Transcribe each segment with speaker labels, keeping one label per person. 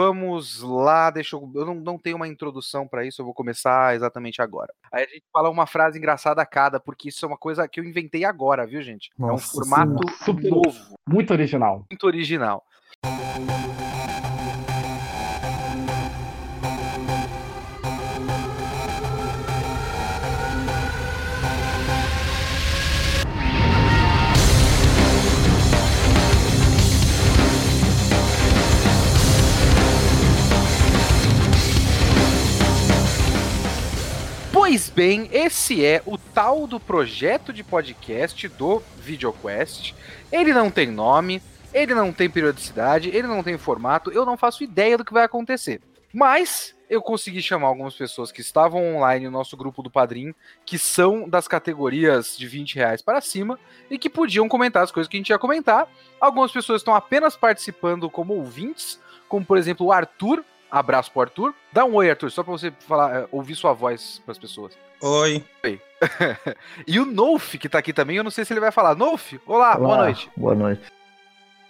Speaker 1: vamos lá, deixa eu. Eu não, não tenho uma introdução para isso, eu vou começar exatamente agora. Aí a gente fala uma frase engraçada a cada, porque isso é uma coisa que eu inventei agora, viu, gente?
Speaker 2: Nossa,
Speaker 1: é um formato
Speaker 2: super
Speaker 1: novo,
Speaker 2: Muito original.
Speaker 1: muito original. Pois bem, esse é o tal do projeto de podcast do VideoQuest. Ele não tem nome, ele não tem periodicidade, ele não tem formato, eu não faço ideia do que vai acontecer. Mas eu consegui chamar algumas pessoas que estavam online no nosso grupo do Padrim, que são das categorias de 20 reais para cima, e que podiam comentar as coisas que a gente ia comentar. Algumas pessoas estão apenas participando como ouvintes, como por exemplo o Arthur. Abraço pro Arthur. Dá um oi, Arthur, só pra você falar, eh, ouvir sua voz pras pessoas.
Speaker 3: Oi.
Speaker 1: E o Nolf, que tá aqui também, eu não sei se ele vai falar. Nolf, olá, boa
Speaker 4: Olá,
Speaker 1: noite.
Speaker 4: Boa noite.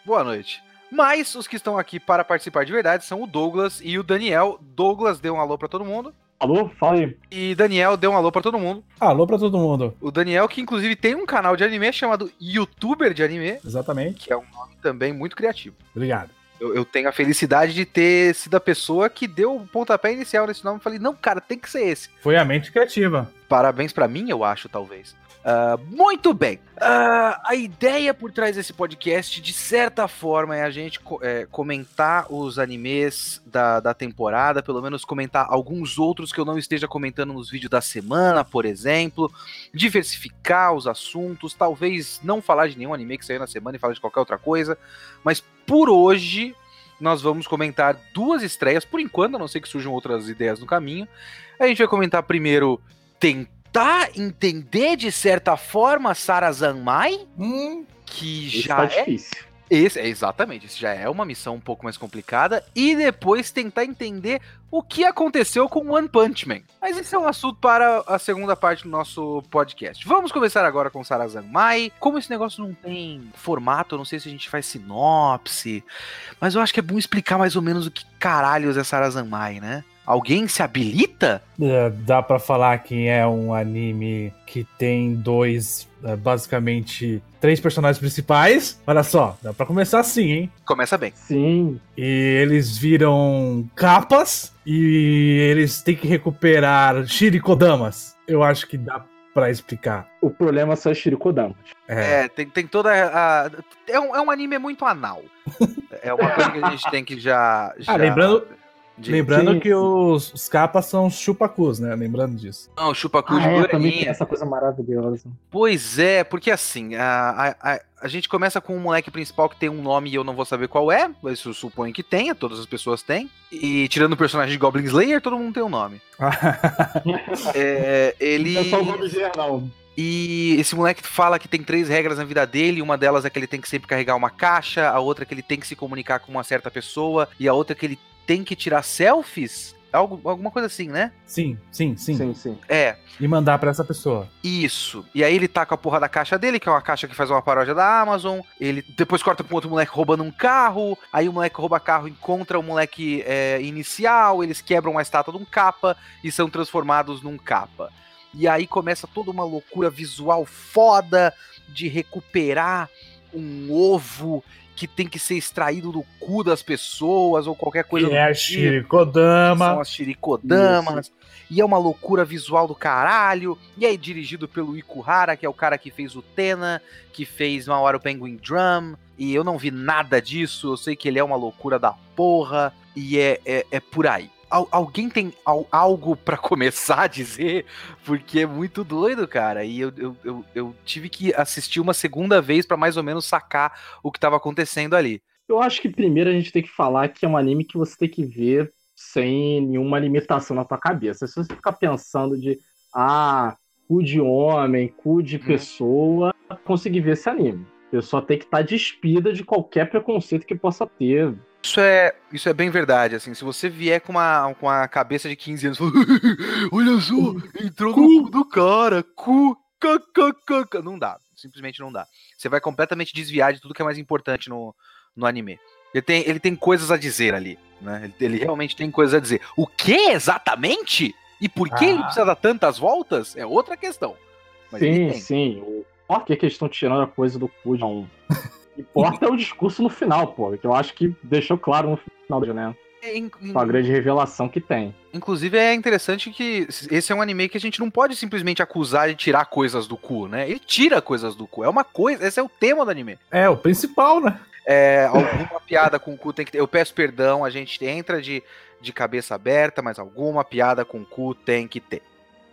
Speaker 1: Boa noite. Mas os que estão aqui para participar de verdade são o Douglas e o Daniel. Douglas deu um alô pra todo mundo.
Speaker 2: Alô? Fala aí.
Speaker 1: E Daniel deu um alô pra todo mundo.
Speaker 5: Alô pra todo mundo.
Speaker 1: O Daniel, que inclusive tem um canal de anime chamado YouTuber de Anime,
Speaker 5: Exatamente.
Speaker 1: que é um nome também muito criativo.
Speaker 5: Obrigado.
Speaker 1: Eu, eu tenho a felicidade de ter sido a pessoa que deu o pontapé inicial nesse nome. Falei, não, cara, tem que ser esse.
Speaker 5: Foi a mente criativa.
Speaker 1: Parabéns pra mim, eu acho, talvez. Ah, muito bem. Ah, a ideia por trás desse podcast, de certa forma, é a gente co- é, comentar os animes da, da temporada, pelo menos comentar alguns outros que eu não esteja comentando nos vídeos da semana, por exemplo. Diversificar os assuntos, talvez não falar de nenhum anime que saiu na semana e falar de qualquer outra coisa. Mas por hoje, nós vamos comentar duas estreias, por enquanto, a não ser que surjam outras ideias no caminho. A gente vai comentar primeiro tentar entender de certa forma Sara Zanmai, que
Speaker 2: Isso
Speaker 1: já
Speaker 2: tá
Speaker 1: é
Speaker 2: difícil.
Speaker 1: esse, é, exatamente, isso já é uma missão um pouco mais complicada. E depois tentar entender o que aconteceu com One Punch Man. Mas esse é um assunto para a segunda parte do nosso podcast. Vamos começar agora com Sara Zanmai. Como esse negócio não tem formato, eu não sei se a gente faz sinopse. Mas eu acho que é bom explicar mais ou menos o que caralhos é Sara Zanmai, né? Alguém se habilita?
Speaker 5: É, dá pra falar que é um anime que tem dois, é, basicamente, três personagens principais. Olha só, dá pra começar assim, hein?
Speaker 1: Começa bem.
Speaker 2: Sim.
Speaker 5: E eles viram capas e eles têm que recuperar Shirikodamas. Eu acho que dá pra explicar.
Speaker 2: O problema são os Shirikodamas.
Speaker 5: É.
Speaker 1: É, tem, tem toda a. É um, é um anime muito anal. É uma coisa que a gente tem que já. já
Speaker 5: Ah, lembrando-
Speaker 1: de-
Speaker 5: Lembrando
Speaker 2: Sim.
Speaker 5: que os, os capas são os chupacus, né? Lembrando disso.
Speaker 1: Não, chupa-cu de
Speaker 2: Ah, é, também essa coisa maravilhosa.
Speaker 1: Pois é, porque assim, a, a, a, a gente começa com um moleque principal que tem um nome e eu não vou saber qual é, mas eu suponho que tenha, todas as pessoas têm. E tirando o personagem de Goblin Slayer, todo mundo tem um nome. É, ele.
Speaker 2: Não é só o nome geral.
Speaker 1: E esse moleque fala que tem três regras na vida dele. Uma delas é que ele tem que sempre carregar uma caixa, a outra é que ele tem que se comunicar com uma certa pessoa, e a outra é que ele tem que tirar selfies. Algo, alguma coisa assim, né?
Speaker 5: sim, sim, sim,
Speaker 2: Sim, sim.
Speaker 1: É,
Speaker 5: E mandar pra essa pessoa.
Speaker 1: isso. E aí ele tá com a porra da caixa dele, que é uma caixa que faz uma paródia da Amazon. Ele depois corta pra um outro moleque roubando um carro. Aí o moleque rouba carro, encontra o moleque é, inicial. Eles quebram uma estátua de um capa e são transformados num capa. E aí começa toda uma loucura visual foda de recuperar um ovo que tem que ser extraído do cu das pessoas ou qualquer coisa
Speaker 5: Que
Speaker 1: do
Speaker 5: é a
Speaker 1: tipo. São
Speaker 5: Shirikodama.
Speaker 1: as Shirikodamas. E é uma loucura visual do caralho. E aí, dirigido pelo Ikuhara, que é o cara que fez o Tena, que fez uma hora o Penguin Drum. E eu não vi nada disso. Eu sei que ele é uma loucura da porra. E é, é, é por aí. Al- alguém tem al- algo pra começar a dizer? Porque é muito doido, cara. E eu, eu, eu, eu tive que assistir uma segunda vez pra mais ou menos sacar o que tava acontecendo ali.
Speaker 2: Eu acho que primeiro a gente tem que falar que é um anime que você tem que ver sem nenhuma limitação na tua cabeça. Se você ficar pensando de, ah, cu de homem, cu de
Speaker 1: Uhum.
Speaker 2: pessoa, conseguir ver esse anime. A pessoa tem que estar despida de qualquer preconceito que possa ter.
Speaker 1: Isso é, isso é bem verdade, assim, se você vier com uma, com a cabeça de 15 anos, olha só, entrou no cu do cara, cu, kkk, não dá, simplesmente não dá. Você vai completamente desviar de tudo que é mais importante no, no anime. Ele tem, ele tem coisas a dizer ali, né? Ele, ele realmente tem coisas a dizer. O que exatamente? E por que
Speaker 5: Ah.
Speaker 1: ele precisa dar tantas voltas? É outra questão. Mas
Speaker 2: Sim, sim. Por que que eles estão tirando a coisa do cu de um. O que importa é o discurso no final, pô. Que eu acho que deixou claro no final, né?
Speaker 1: In- in-
Speaker 2: Com a grande revelação que tem.
Speaker 1: Inclusive é interessante que esse é um anime que a gente não pode simplesmente acusar de tirar coisas do cu, né? Ele tira coisas do cu. É uma coisa, esse é o tema do anime.
Speaker 5: É, o principal, né?
Speaker 1: É, alguma piada com o cu tem que ter. Eu peço perdão, a gente entra de, de cabeça aberta, mas alguma piada com o cu tem que ter.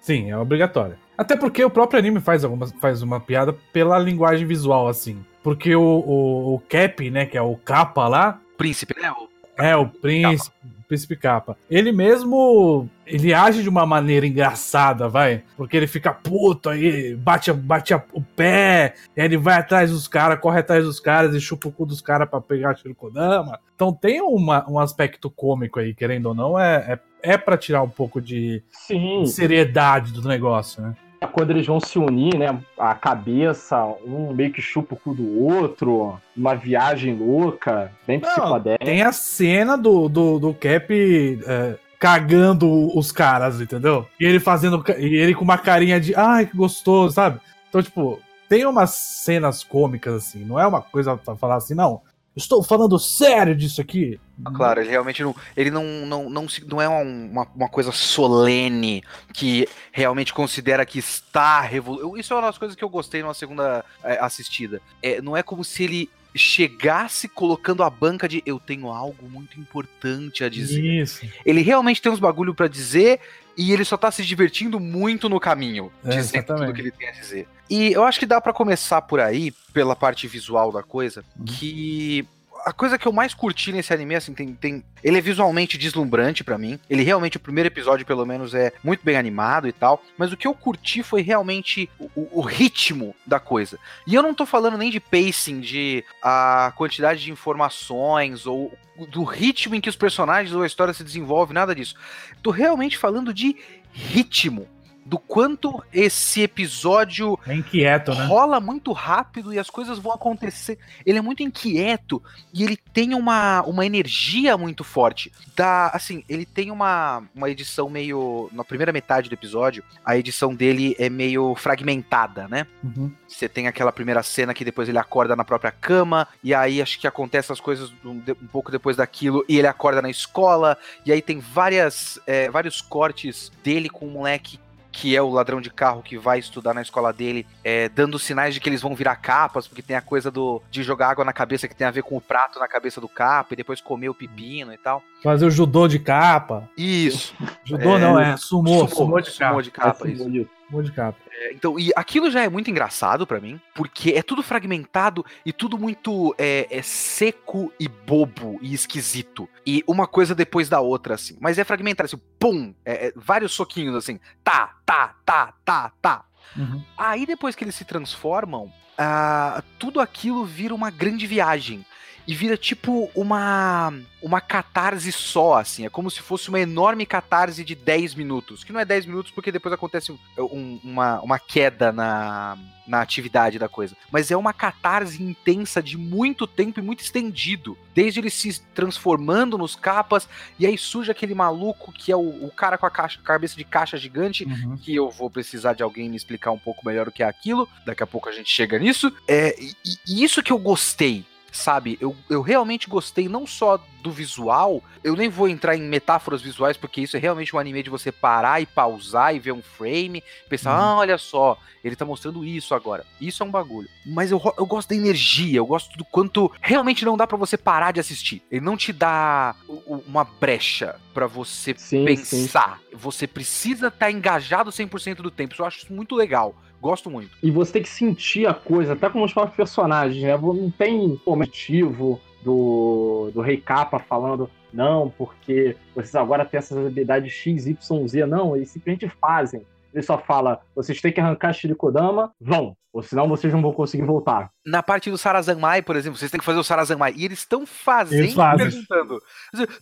Speaker 5: Sim, é obrigatório. Até porque o próprio anime faz, algumas, faz uma piada pela linguagem visual, assim. Porque o, o, o Cap, né, que é o capa lá,
Speaker 1: Príncipe, né? O-
Speaker 5: é o príncipe, príncipe capa. Ele mesmo, ele age de uma maneira engraçada, vai. Porque ele fica puto aí, bate, bate a- o pé, e aí ele vai atrás dos caras, corre atrás dos caras e chupa o cu dos caras pra pegar Shirikodama. Então tem uma, um aspecto cômico aí, querendo ou não, é, é, é pra tirar um pouco de
Speaker 2: Sim.
Speaker 5: seriedade do negócio, né?
Speaker 2: Quando eles vão se unir, né? A cabeça, um meio que chupa o cu do outro, uma viagem louca, bem psicodélica.
Speaker 5: Tem a cena do, do, do Cap é, cagando os caras, entendeu? E ele fazendo. E ele com uma carinha de ai, que gostoso, sabe? Então, tipo, tem umas cenas cômicas, assim. Não é uma coisa pra falar assim, não. Estou falando sério disso aqui.
Speaker 1: Ah, Claro, ele realmente não. Ele não, não, não, não é um- uma, uma coisa solene que realmente considera que está revolucionando. Isso é uma das coisas que eu gostei numa segunda é, assistida. É, não é como se ele chegasse colocando a banca de eu tenho algo muito importante a dizer.
Speaker 5: Isso.
Speaker 1: Ele realmente tem uns bagulho pra dizer e ele só tá se divertindo muito no caminho,
Speaker 5: É,
Speaker 1: dizendo tudo
Speaker 5: exatamente.
Speaker 1: que ele tem a dizer. E eu acho que dá pra começar por aí, pela parte visual da coisa,
Speaker 5: Uhum.
Speaker 1: que a coisa que eu mais curti nesse anime, assim, tem, tem ele é visualmente deslumbrante pra mim. Ele realmente, o primeiro episódio, pelo menos, é muito bem animado e tal. Mas o que eu curti foi realmente o, o- o ritmo da coisa. E eu não tô falando nem de pacing, de a quantidade de informações ou do ritmo em que os personagens ou a história se desenvolve, nada disso. Tô realmente falando de ritmo. Do quanto esse episódio
Speaker 5: É inquieto, né?
Speaker 1: rola muito rápido e as coisas vão acontecer. Ele é muito inquieto e ele tem uma, uma energia muito forte. Da, assim, ele tem uma, uma edição meio. Na primeira metade do episódio, a edição dele é meio fragmentada, né?
Speaker 5: Uhum.
Speaker 1: Você tem aquela primeira cena que depois ele acorda na própria cama, e aí acho que acontece as coisas um, um pouco depois daquilo, e ele acorda na escola, e aí tem várias, é, vários cortes dele com o moleque que é o ladrão de carro que vai estudar na escola dele, é, dando sinais de que eles vão virar capas, porque tem a coisa do de jogar água na cabeça que tem a ver com o prato na cabeça do capa, e depois comer o pepino e tal.
Speaker 5: Fazer o judô de capa.
Speaker 1: Isso.
Speaker 5: Judô
Speaker 1: É,
Speaker 5: não, é sumô. Sumô, de capa.
Speaker 1: sumô de capa,
Speaker 2: Esse
Speaker 1: isso.
Speaker 5: Sumô de capa.
Speaker 1: É, Então, e aquilo já é muito engraçado pra mim, porque é tudo fragmentado e tudo muito é, é seco e bobo e esquisito. E uma coisa depois da outra, assim. Mas é fragmentado, assim, pum! é, é, vários soquinhos, assim, tá, tá, tá, tá, tá.
Speaker 5: Uhum.
Speaker 1: Aí depois que eles se transformam, ah, tudo aquilo vira uma grande viagem. E vira tipo uma uma catarse só, assim. É como se fosse uma enorme catarse de 10 minutos. Que não é 10 minutos porque depois acontece um- uma, uma queda na, na atividade da coisa. Mas é uma catarse intensa de muito tempo e muito estendido. Desde ele se transformando nos capas, e aí surge aquele maluco que é o, o cara com a caixa- cabeça de caixa gigante,
Speaker 5: Uhum.
Speaker 1: que eu vou precisar de alguém me explicar um pouco melhor o que é aquilo. Daqui a pouco a gente chega nisso. É, e, e isso que eu gostei, sabe? Eu, eu realmente gostei não só do visual, eu nem vou entrar em metáforas visuais, porque isso é realmente um anime de você parar e pausar e ver um frame, pensar,
Speaker 5: Uhum.
Speaker 1: ah, olha só, ele tá mostrando isso agora. Isso é um bagulho. Mas eu, eu gosto da energia, eu gosto do quanto realmente não dá pra você parar de assistir. Ele não te dá uma brecha pra você
Speaker 2: Sim, sim.
Speaker 1: pensar. Você precisa estar engajado 100% do tempo. Isso eu acho isso muito legal. Gosto muito.
Speaker 2: E você tem que sentir a coisa, até como os próprios personagens, né? Não tem motivo do, do Rei Capa falando, não, porque vocês agora têm essas habilidades X, Y, Z. Não, eles simplesmente fazem. Ele só fala, vocês têm que arrancar Shirikodama, vão, ou senão vocês não vão conseguir voltar.
Speaker 1: Na parte do Sarazanmai, por exemplo, vocês têm que fazer o Sarazanmai. E eles estão fazendo
Speaker 5: Eles fazem.
Speaker 1: perguntando.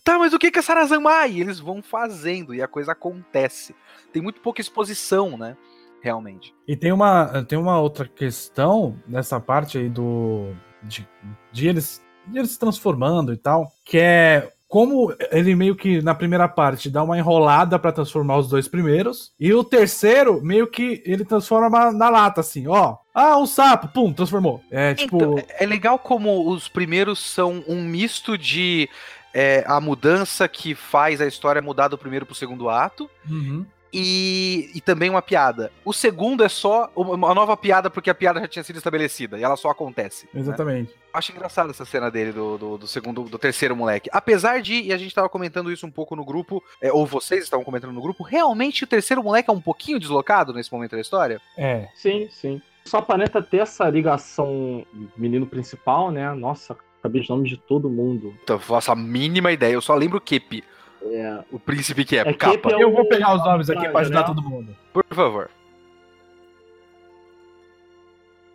Speaker 1: Tá, mas o que que é Sarazanmai? E eles vão fazendo e a coisa acontece. Tem muito pouca exposição, né? Realmente.
Speaker 5: E tem uma, tem uma outra questão nessa parte aí do. De, de eles ele se transformando e tal, que é como ele meio que na primeira parte dá uma enrolada para transformar os dois primeiros, e o terceiro meio que ele transforma na lata, assim, ó. Ah, um sapo, pum, transformou. É tipo.
Speaker 1: Então, é legal como os primeiros são um misto de é, a mudança que faz a história mudar do primeiro pro segundo ato.
Speaker 5: Uhum.
Speaker 1: E, e também uma piada. O segundo é só uma nova piada porque a piada já tinha sido estabelecida e ela só acontece. né?
Speaker 5: Exatamente.
Speaker 1: Acho engraçado essa cena dele, do, do, do segundo, do terceiro moleque. Apesar de, e a gente tava comentando isso um pouco no grupo, é, ou vocês estavam comentando no grupo, realmente o terceiro moleque é um pouquinho deslocado nesse momento da história?
Speaker 5: É.
Speaker 2: Sim, sim. Só aparenta ter essa ligação menino principal, né? Nossa, acabei de nome de todo mundo.
Speaker 1: Então, eu faço a mínima ideia, eu só lembro o Kepi,
Speaker 2: É,
Speaker 1: o príncipe que é,
Speaker 2: É
Speaker 1: capa.
Speaker 2: É o-
Speaker 5: Eu vou pegar os nomes aqui pra ajudar
Speaker 2: né?
Speaker 5: todo mundo.
Speaker 1: Por favor.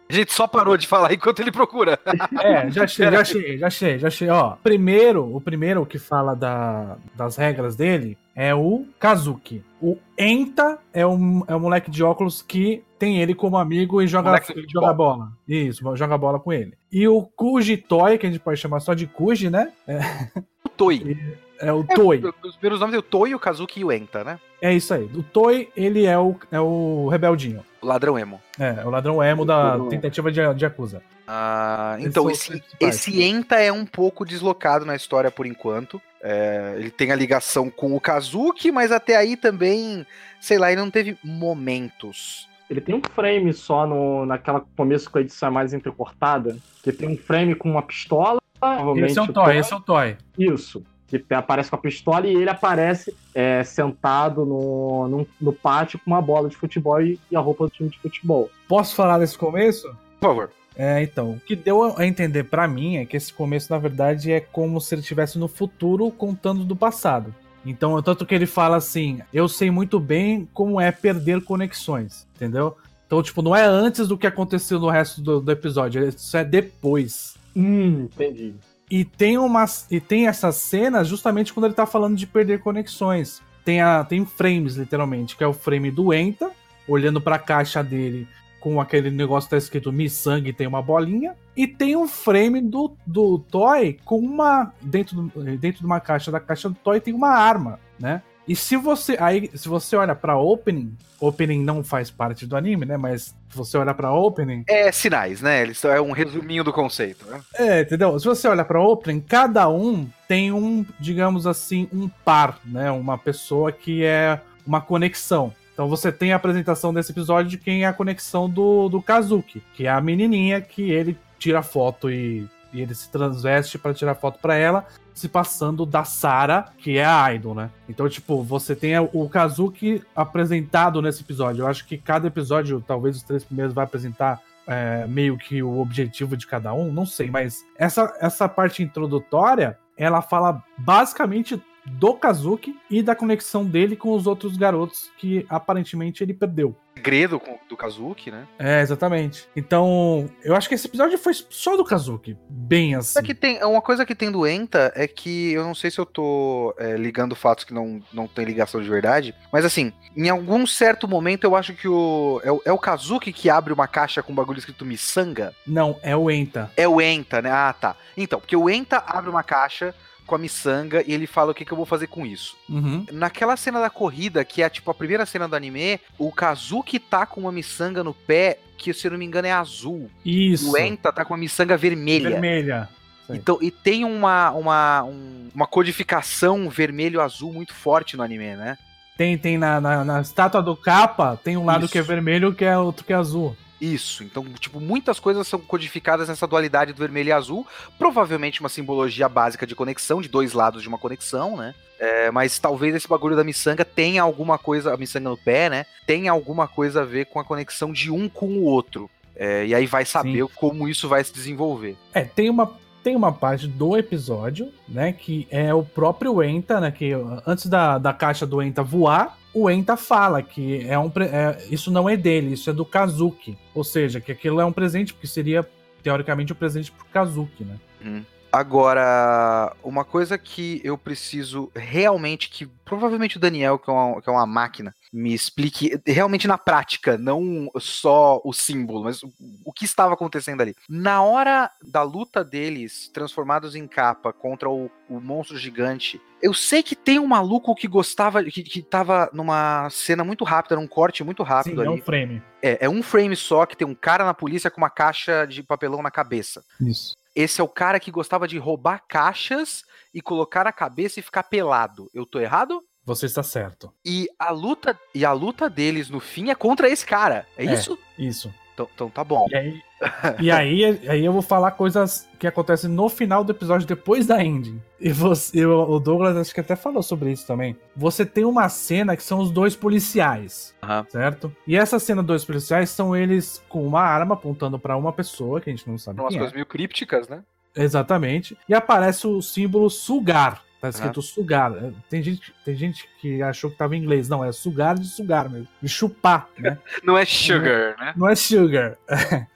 Speaker 1: A gente só parou de falar enquanto ele procura.
Speaker 5: É, já achei, já achei, já achei, já achei. Ó, primeiro, o primeiro que fala da, das regras dele é o Kazuki. O Enta é um, é um moleque de óculos que tem ele como amigo e joga, joga bola. Isso, joga bola com ele. E o Kuji Toy, que a gente pode chamar só de Kuji, né?
Speaker 1: O Toi.
Speaker 5: É o Toy.
Speaker 1: Os primeiros nomes é o Toi, o Kazuki e o Enta, né?
Speaker 5: É isso aí. O Toy, ele é o, é o rebeldinho.
Speaker 1: O ladrão emo.
Speaker 5: É, o ladrão emo da
Speaker 2: Uhum.
Speaker 5: tentativa de, de acusa.
Speaker 1: Ah, então,
Speaker 5: os
Speaker 1: esse, esse Enta é um pouco deslocado na história por enquanto. É, ele tem a ligação com o Kazuki, mas até aí também, sei lá, ele não teve momentos.
Speaker 2: Ele tem um frame só no, naquela começo com a edição é mais entrecortada, que tem um frame com uma pistola.
Speaker 5: Esse é o
Speaker 2: o
Speaker 5: Toy, esse é o Toy.
Speaker 2: Isso. Que aparece com a pistola e ele aparece é, sentado no, no, no pátio com uma bola de futebol e, e a roupa do time de futebol.
Speaker 5: Posso falar desse começo?
Speaker 1: Por favor.
Speaker 5: É, então, o que deu a entender pra mim é que esse começo, na verdade, é como se ele estivesse no futuro contando do passado. Então, tanto que ele fala assim: eu sei muito bem como é perder conexões, entendeu? Então, tipo, não é antes do que aconteceu no resto do, do episódio, isso é depois.
Speaker 2: Hum, entendi.
Speaker 5: E tem umas. E tem essas cenas justamente quando ele tá falando de perder conexões. Tem, a, tem frames, literalmente, que é o frame do Enta, olhando pra caixa dele com aquele negócio que tá escrito Mi Sangue tem uma bolinha. E tem um frame do, do Toy com uma. Dentro, do- dentro de uma caixa da caixa do Toy tem uma arma, né? E se você. Aí, se você olha pra opening, opening não faz parte do anime, né? Mas se você olha pra opening,
Speaker 1: É sinais, né? Eles é um resuminho do conceito. Né?
Speaker 5: é, entendeu? Se você olha pra Open, cada um tem um, digamos assim, um par, né? Uma pessoa que é uma conexão. Então você tem a apresentação desse episódio de quem é a conexão do, do Kazuki, que é a menininha que ele tira foto e, e ele se transveste pra tirar foto pra ela, se passando da Sara, que é a idol, né? Então, tipo, você tem o Kazuki apresentado nesse episódio. Eu acho que cada episódio, talvez os três primeiros, vai apresentar é, meio que o objetivo de cada um, não sei, mas essa, essa parte introdutória, ela fala basicamente do Kazuki e da conexão dele com os outros garotos que aparentemente ele perdeu.
Speaker 1: Segredo com- do Kazuki, né?
Speaker 5: É, exatamente. Então, eu acho que esse episódio foi só do Kazuki, bem assim.
Speaker 1: É que tem, uma coisa que tem do Enta é que eu não sei se eu tô é, ligando fatos que não, não tem ligação de verdade, mas assim, em algum certo momento eu acho que o é, o. é o Kazuki que abre uma caixa com um bagulho escrito Missanga?
Speaker 5: Não, é o Enta.
Speaker 1: É o Enta, né? Ah, tá. Então, porque o Enta abre uma caixa com a miçanga e ele fala o que, que eu vou fazer com isso.
Speaker 5: Uhum.
Speaker 1: Naquela cena da corrida, que é tipo a primeira cena do anime, o Kazuki tá com uma miçanga no pé, que se eu não me engano é azul.
Speaker 5: Isso.
Speaker 1: O Enta tá com uma miçanga vermelha.
Speaker 5: Vermelha.
Speaker 1: Então, e tem uma, uma, um- uma codificação vermelho-azul muito forte no anime, né?
Speaker 5: Tem, tem na, na, na estátua do capa, tem um lado
Speaker 1: Isso.
Speaker 5: que é vermelho e outro que é azul.
Speaker 1: Isso. Então, tipo, muitas coisas são codificadas nessa dualidade do vermelho e azul. Provavelmente uma simbologia básica de conexão, de dois lados de uma conexão, né? É, mas talvez esse bagulho da miçanga tenha alguma coisa, a miçanga no pé, né? Tenha alguma coisa a ver com a conexão de um com o outro. É, e aí vai saber como isso vai se desenvolver.
Speaker 5: É, tem uma, tem uma parte do episódio, né, que é o próprio Enta, né, que antes da, da caixa do Enta voar, o Enta fala que é um, é, isso não é dele, isso é do Kazuki. Ou seja, que aquilo é um presente, porque seria, teoricamente, um presente pro Kazuki, né.
Speaker 1: Uhum. Agora, uma coisa que eu preciso realmente que provavelmente o Daniel, que é uma, que é uma máquina, me explique realmente na prática, não só o símbolo, mas o, o que estava acontecendo ali. Na hora da luta deles, transformados em capa contra o, o monstro gigante, eu sei que tem um maluco que gostava, que, que tava numa cena muito rápida, num corte muito rápido
Speaker 5: Sim,
Speaker 1: ali.
Speaker 5: é um frame.
Speaker 1: É, é um frame só que tem um cara na polícia com uma caixa de papelão na cabeça.
Speaker 5: Isso.
Speaker 1: Esse é o cara que gostava de roubar caixas e colocar na cabeça e ficar pelado. Eu tô errado?
Speaker 5: Você está certo.
Speaker 1: E a luta e a luta deles no fim é contra esse cara. É,
Speaker 5: É.
Speaker 1: isso?
Speaker 5: Isso.
Speaker 1: Então, então tá bom.
Speaker 5: E aí, e aí, aí eu vou falar coisas que acontecem no final do episódio, depois da ending. E você, eu- o Douglas acho que até falou sobre isso também. Você tem uma cena que são os dois policiais,
Speaker 1: Aham.
Speaker 5: certo? E essa cena dos dois policiais são eles com uma arma apontando pra uma pessoa, que a gente não sabe
Speaker 1: Umas
Speaker 5: quem é.
Speaker 1: coisas meio crípticas, né?
Speaker 5: Exatamente. E aparece o símbolo sugar. Tá escrito sugar. É, Tem gente, tem gente que achou que tava em inglês. Não, é sugar de sugar mesmo. De chupar, né?
Speaker 1: Não é sugar, né?
Speaker 5: Não é sugar.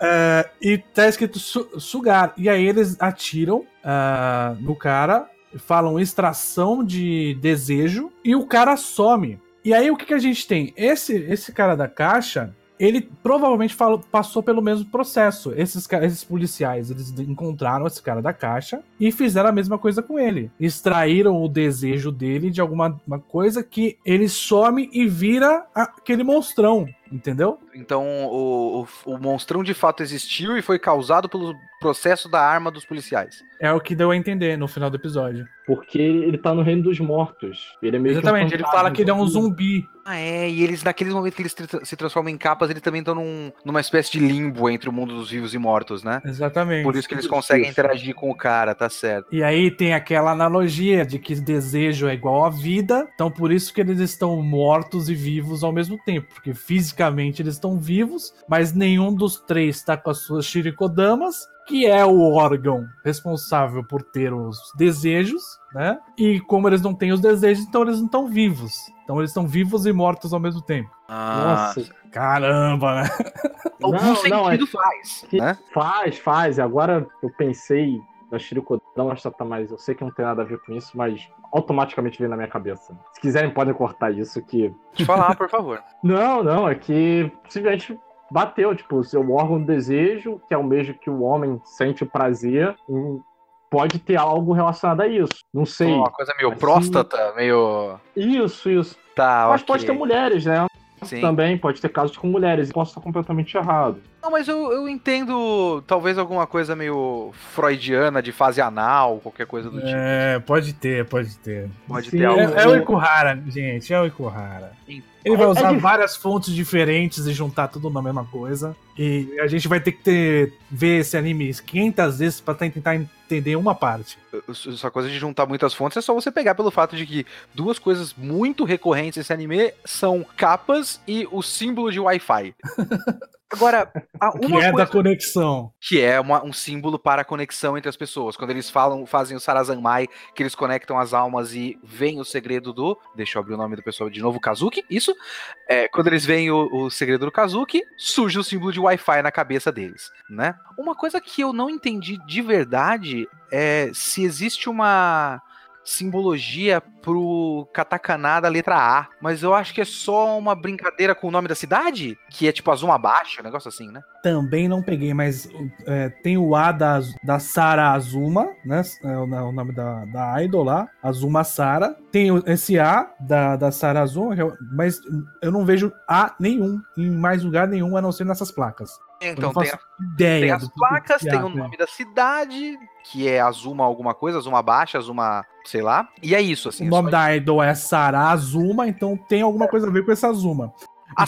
Speaker 5: É, e tá escrito su- sugar. E aí eles atiram ah, no cara, falam extração de desejo, e o cara some. E aí o que, que a gente tem? Esse, esse cara da caixa. Ele provavelmente falou- passou pelo mesmo processo. Esses, esses policiais, eles encontraram esse cara da caixa e fizeram a mesma coisa com ele. Extraíram o desejo dele de alguma uma coisa que ele some e vira aquele monstrão, entendeu?
Speaker 1: Então o, o, o monstrão de fato existiu e foi causado pelo processo da arma dos policiais.
Speaker 5: É o que deu a entender no final do episódio.
Speaker 2: Porque ele tá no reino dos mortos. Ele é meio que um
Speaker 5: Exatamente, ele fala que ele é um zumbi.
Speaker 1: Ah, é, e eles, naqueles momentos que eles tra- se transformam em capas, eles também estão num, numa espécie de limbo entre o mundo dos vivos e mortos, né?
Speaker 5: Exatamente.
Speaker 1: Por isso que eles conseguem
Speaker 2: isso.
Speaker 1: interagir com o cara, tá certo.
Speaker 5: E aí tem aquela analogia de que desejo é igual à vida, então por isso que eles estão mortos e vivos ao mesmo tempo, porque fisicamente eles estão vivos, mas nenhum dos três está com as suas shirikodamas, que é o órgão responsável por ter os desejos, né? E como eles não têm os desejos, então eles não estão vivos. Então eles estão vivos e mortos ao mesmo tempo.
Speaker 1: Ah,
Speaker 2: Nossa.
Speaker 5: Caramba, né?
Speaker 1: algum
Speaker 2: Não,
Speaker 1: sentido
Speaker 2: não, é-
Speaker 1: faz,
Speaker 2: que-
Speaker 1: né?
Speaker 2: Faz, faz. Agora eu pensei na Shirikodama, acho que tá mais. Eu sei que não tem nada a ver com isso, mas automaticamente veio na minha cabeça. Se quiserem, podem cortar isso que.
Speaker 1: Te falar, por favor.
Speaker 2: Não, não, é que simplesmente bateu, tipo, o seu órgão do desejo, que é o mesmo que o homem sente o prazer, pode ter algo relacionado a isso. Não sei.
Speaker 1: Uma coisa meio
Speaker 2: Assim-
Speaker 1: próstata, meio.
Speaker 2: Isso, isso.
Speaker 1: Tá,
Speaker 2: Mas
Speaker 1: ok.
Speaker 2: pode ter mulheres, né?
Speaker 1: Sim.
Speaker 2: Também pode ter casos com mulheres, e posso estar completamente errado.
Speaker 1: Não, mas eu, eu entendo talvez alguma coisa meio freudiana de fase anal, qualquer coisa do tipo.
Speaker 5: É, pode ter, pode ter.
Speaker 1: Pode
Speaker 2: sim,
Speaker 1: ter
Speaker 5: É,
Speaker 1: algo.
Speaker 5: é o Ikuhara, gente, é o Ikuhara. Ele vai
Speaker 2: É- é
Speaker 5: usar
Speaker 2: dif-
Speaker 5: várias fontes diferentes e juntar tudo na mesma coisa. E a gente vai ter que ter, ver esse anime 500 vezes pra tentar entender uma parte.
Speaker 1: Essa coisa de juntar muitas fontes é só você pegar pelo fato de que duas coisas muito recorrentes nesse anime são capas e o símbolo de Wi-Fi. Agora,
Speaker 5: Que
Speaker 1: uma
Speaker 5: é da
Speaker 1: coisa
Speaker 5: conexão.
Speaker 1: que é uma- um símbolo para a conexão entre as pessoas. Quando eles falam, fazem o Sarazanmai, que eles conectam as almas e veem o segredo do. Deixa eu abrir o nome do pessoal de novo, Kazuki, isso. É, quando eles veem o, o segredo do Kazuki, surge o símbolo de Wi-Fi na cabeça deles, né? Uma coisa que eu não entendi de verdade é se existe uma simbologia pro katakana da letra A, mas eu acho que é só uma brincadeira com o nome da cidade, que é tipo Azuma Abaixo, um negócio assim, né?
Speaker 5: Também não peguei, mas é, tem o A da, da Sara Azuma, né? É o, o nome da, da idol lá, Azuma Sara. Tem esse A da, da Sara Azuma, eu- mas eu não vejo A nenhum em mais lugar nenhum a não ser nessas placas.
Speaker 1: Então tem
Speaker 5: ideia.
Speaker 1: Tem as placas, tem
Speaker 5: há,
Speaker 1: o nome da cidade, que é Azuma alguma coisa, Azuma Baixa, Azuma, sei lá. E é isso, assim.
Speaker 5: O
Speaker 1: é
Speaker 5: nome da idol é Sara Azuma, então tem alguma coisa a ver com essa Azuma.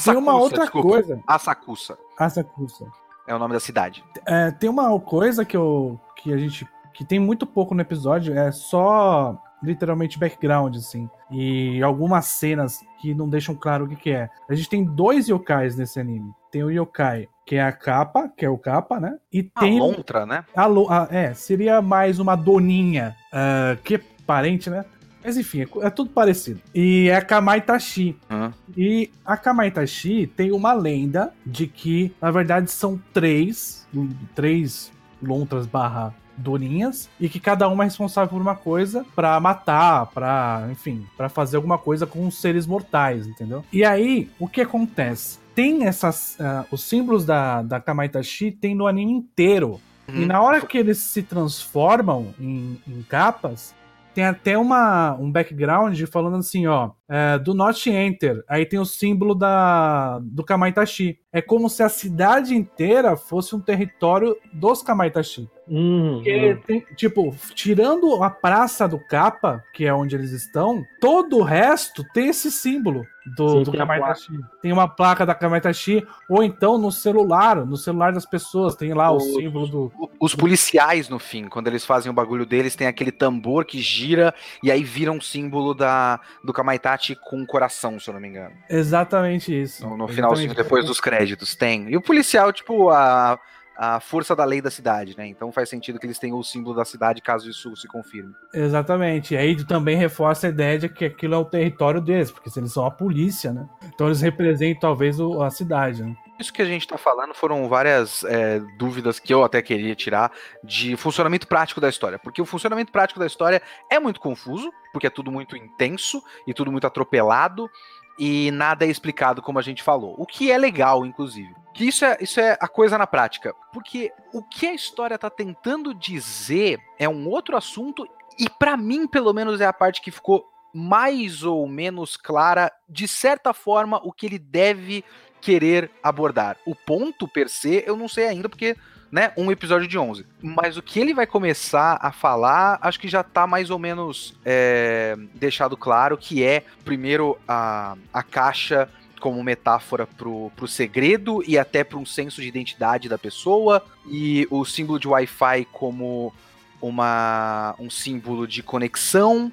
Speaker 5: Tem uma outra
Speaker 1: desculpa.
Speaker 5: coisa.
Speaker 1: Asakusa
Speaker 5: Asakusa.
Speaker 1: é o nome da cidade.
Speaker 5: É, tem uma coisa que eu que a gente que tem muito pouco no episódio, é só literalmente background assim, e algumas cenas que não deixam claro o que que é. A gente tem dois yokais nesse anime. Tem o yokai que é a capa, que é o capa, né? E
Speaker 1: A
Speaker 5: tem
Speaker 1: lontra, né?
Speaker 5: a, é, seria mais uma doninha, ah, que é parente, né? Mas enfim, é, é tudo parecido. E é a Kamai Tashi.
Speaker 1: Hã?
Speaker 5: E a Kamai Tashi tem uma lenda de que, na verdade, são três, três lontras barra durinhas e que cada uma é responsável por uma coisa para matar, para, enfim, para fazer alguma coisa com os seres mortais, entendeu? E aí, o que acontece? Tem essas. Uh, os símbolos da, da Kamaitachi tem no anime inteiro. Uhum. E na hora que eles se transformam em, em capas, tem até uma, um background falando assim, ó, é, do not enter. Aí tem o símbolo da, do Kamaitachi. É como se a cidade inteira fosse um território dos Kamaitachi.
Speaker 2: Uhum.
Speaker 5: Tem, tipo, tirando a praça do Capa, que é onde eles estão, todo o resto tem esse símbolo do, Sim, do tem Kamaitachi. Tem uma placa da Kamaitachi, ou então no celular, no celular das pessoas, tem lá o, o símbolo do.
Speaker 1: Os policiais, no fim, quando eles fazem o bagulho deles, tem aquele tambor que gira e aí vira um símbolo da, do Kamaitachi com um coração, se eu não me engano.
Speaker 5: Exatamente isso.
Speaker 1: No, no finalzinho, depois dos créditos, tem. E o policial, tipo, a a força da lei da cidade, né? Então faz sentido que eles tenham o símbolo da cidade caso isso se confirme.
Speaker 5: Exatamente. E aí também reforça a ideia de que aquilo é o território deles, porque se eles são a polícia, né? Então eles representam talvez o, a cidade, né?
Speaker 1: Isso que a gente está falando foram várias é, dúvidas que eu até queria tirar de funcionamento prático da história. Porque o funcionamento prático da história é muito confuso, porque é tudo muito intenso e tudo muito atropelado e nada é explicado como a gente falou. O que é legal, inclusive. Que isso é, isso é a coisa na prática. Porque o que a história tá tentando dizer é um outro assunto, e para mim, pelo menos, é a parte que ficou mais ou menos clara, de certa forma, o que ele deve querer abordar. O ponto per se, eu não sei ainda, porque né, um episódio de 11. Mas o que ele vai começar a falar, acho que já tá mais ou menos é, deixado claro, que é, primeiro, a, a caixa como metáfora pro, pro segredo e até para um senso de identidade da pessoa, e o símbolo de Wi-Fi como uma, um símbolo de conexão,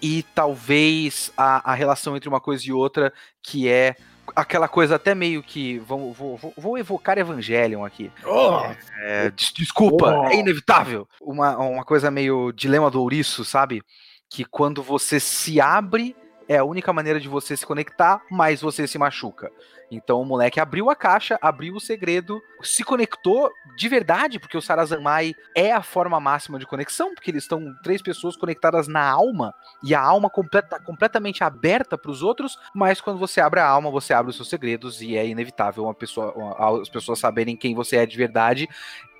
Speaker 1: e talvez a, a relação entre uma coisa e outra, que é aquela coisa até meio que. Vou, vou, vou evocar Evangelion aqui. Oh. É, des, desculpa, oh. é inevitável. Uma, uma coisa meio dilema do ouriço, sabe? Que quando você se abre, é a única maneira de você se conectar, mas você se machuca. Então o moleque abriu a caixa, abriu o segredo, se conectou de verdade, porque o Sarazamai é a forma máxima de conexão, porque eles estão três pessoas conectadas na alma, e a alma completa, completamente aberta para os outros, mas quando você abre a alma, você abre os seus segredos, e é inevitável uma pessoa, uma, as pessoas saberem quem você é de verdade.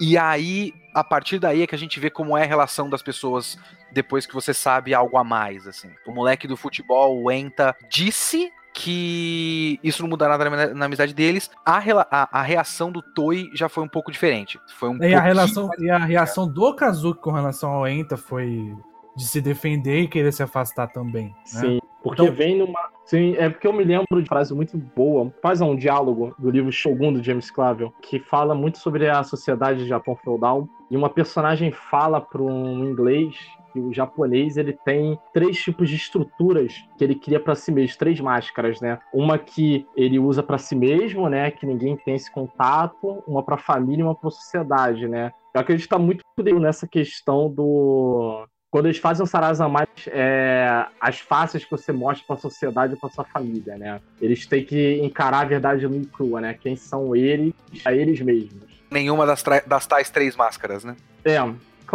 Speaker 1: E aí, a partir daí é que a gente vê como é a relação das pessoas depois que você sabe algo a mais, assim. O moleque do futebol, o Enta, disse que isso não muda nada na, na amizade deles. A, a, a, reação do Toi já foi um pouco diferente. Foi um
Speaker 5: e, a relação, e a reação do Kazuki com relação ao Enta foi de se defender e querer se afastar também. Né?
Speaker 2: Sim, porque então, vem numa. Sim, é porque eu me lembro de frase muito boa. Faz um diálogo do livro Shogun do James Clavel, que fala muito sobre a sociedade de Japão feudal. E uma personagem fala para um inglês que o japonês ele tem três tipos de estruturas que ele cria para si mesmo, três máscaras, né? Uma que ele usa para si mesmo, né? Que ninguém tem esse contato, uma para a família e uma para a sociedade, né? Eu acredito que está muito nessa questão do quando eles fazem o Sarazamai, é, as faces que você mostra para a sociedade e para sua família, né? Eles têm que encarar a verdade nua e crua, né? Quem são eles, a eles mesmos.
Speaker 1: Nenhuma das, das tais três máscaras, né?
Speaker 2: É,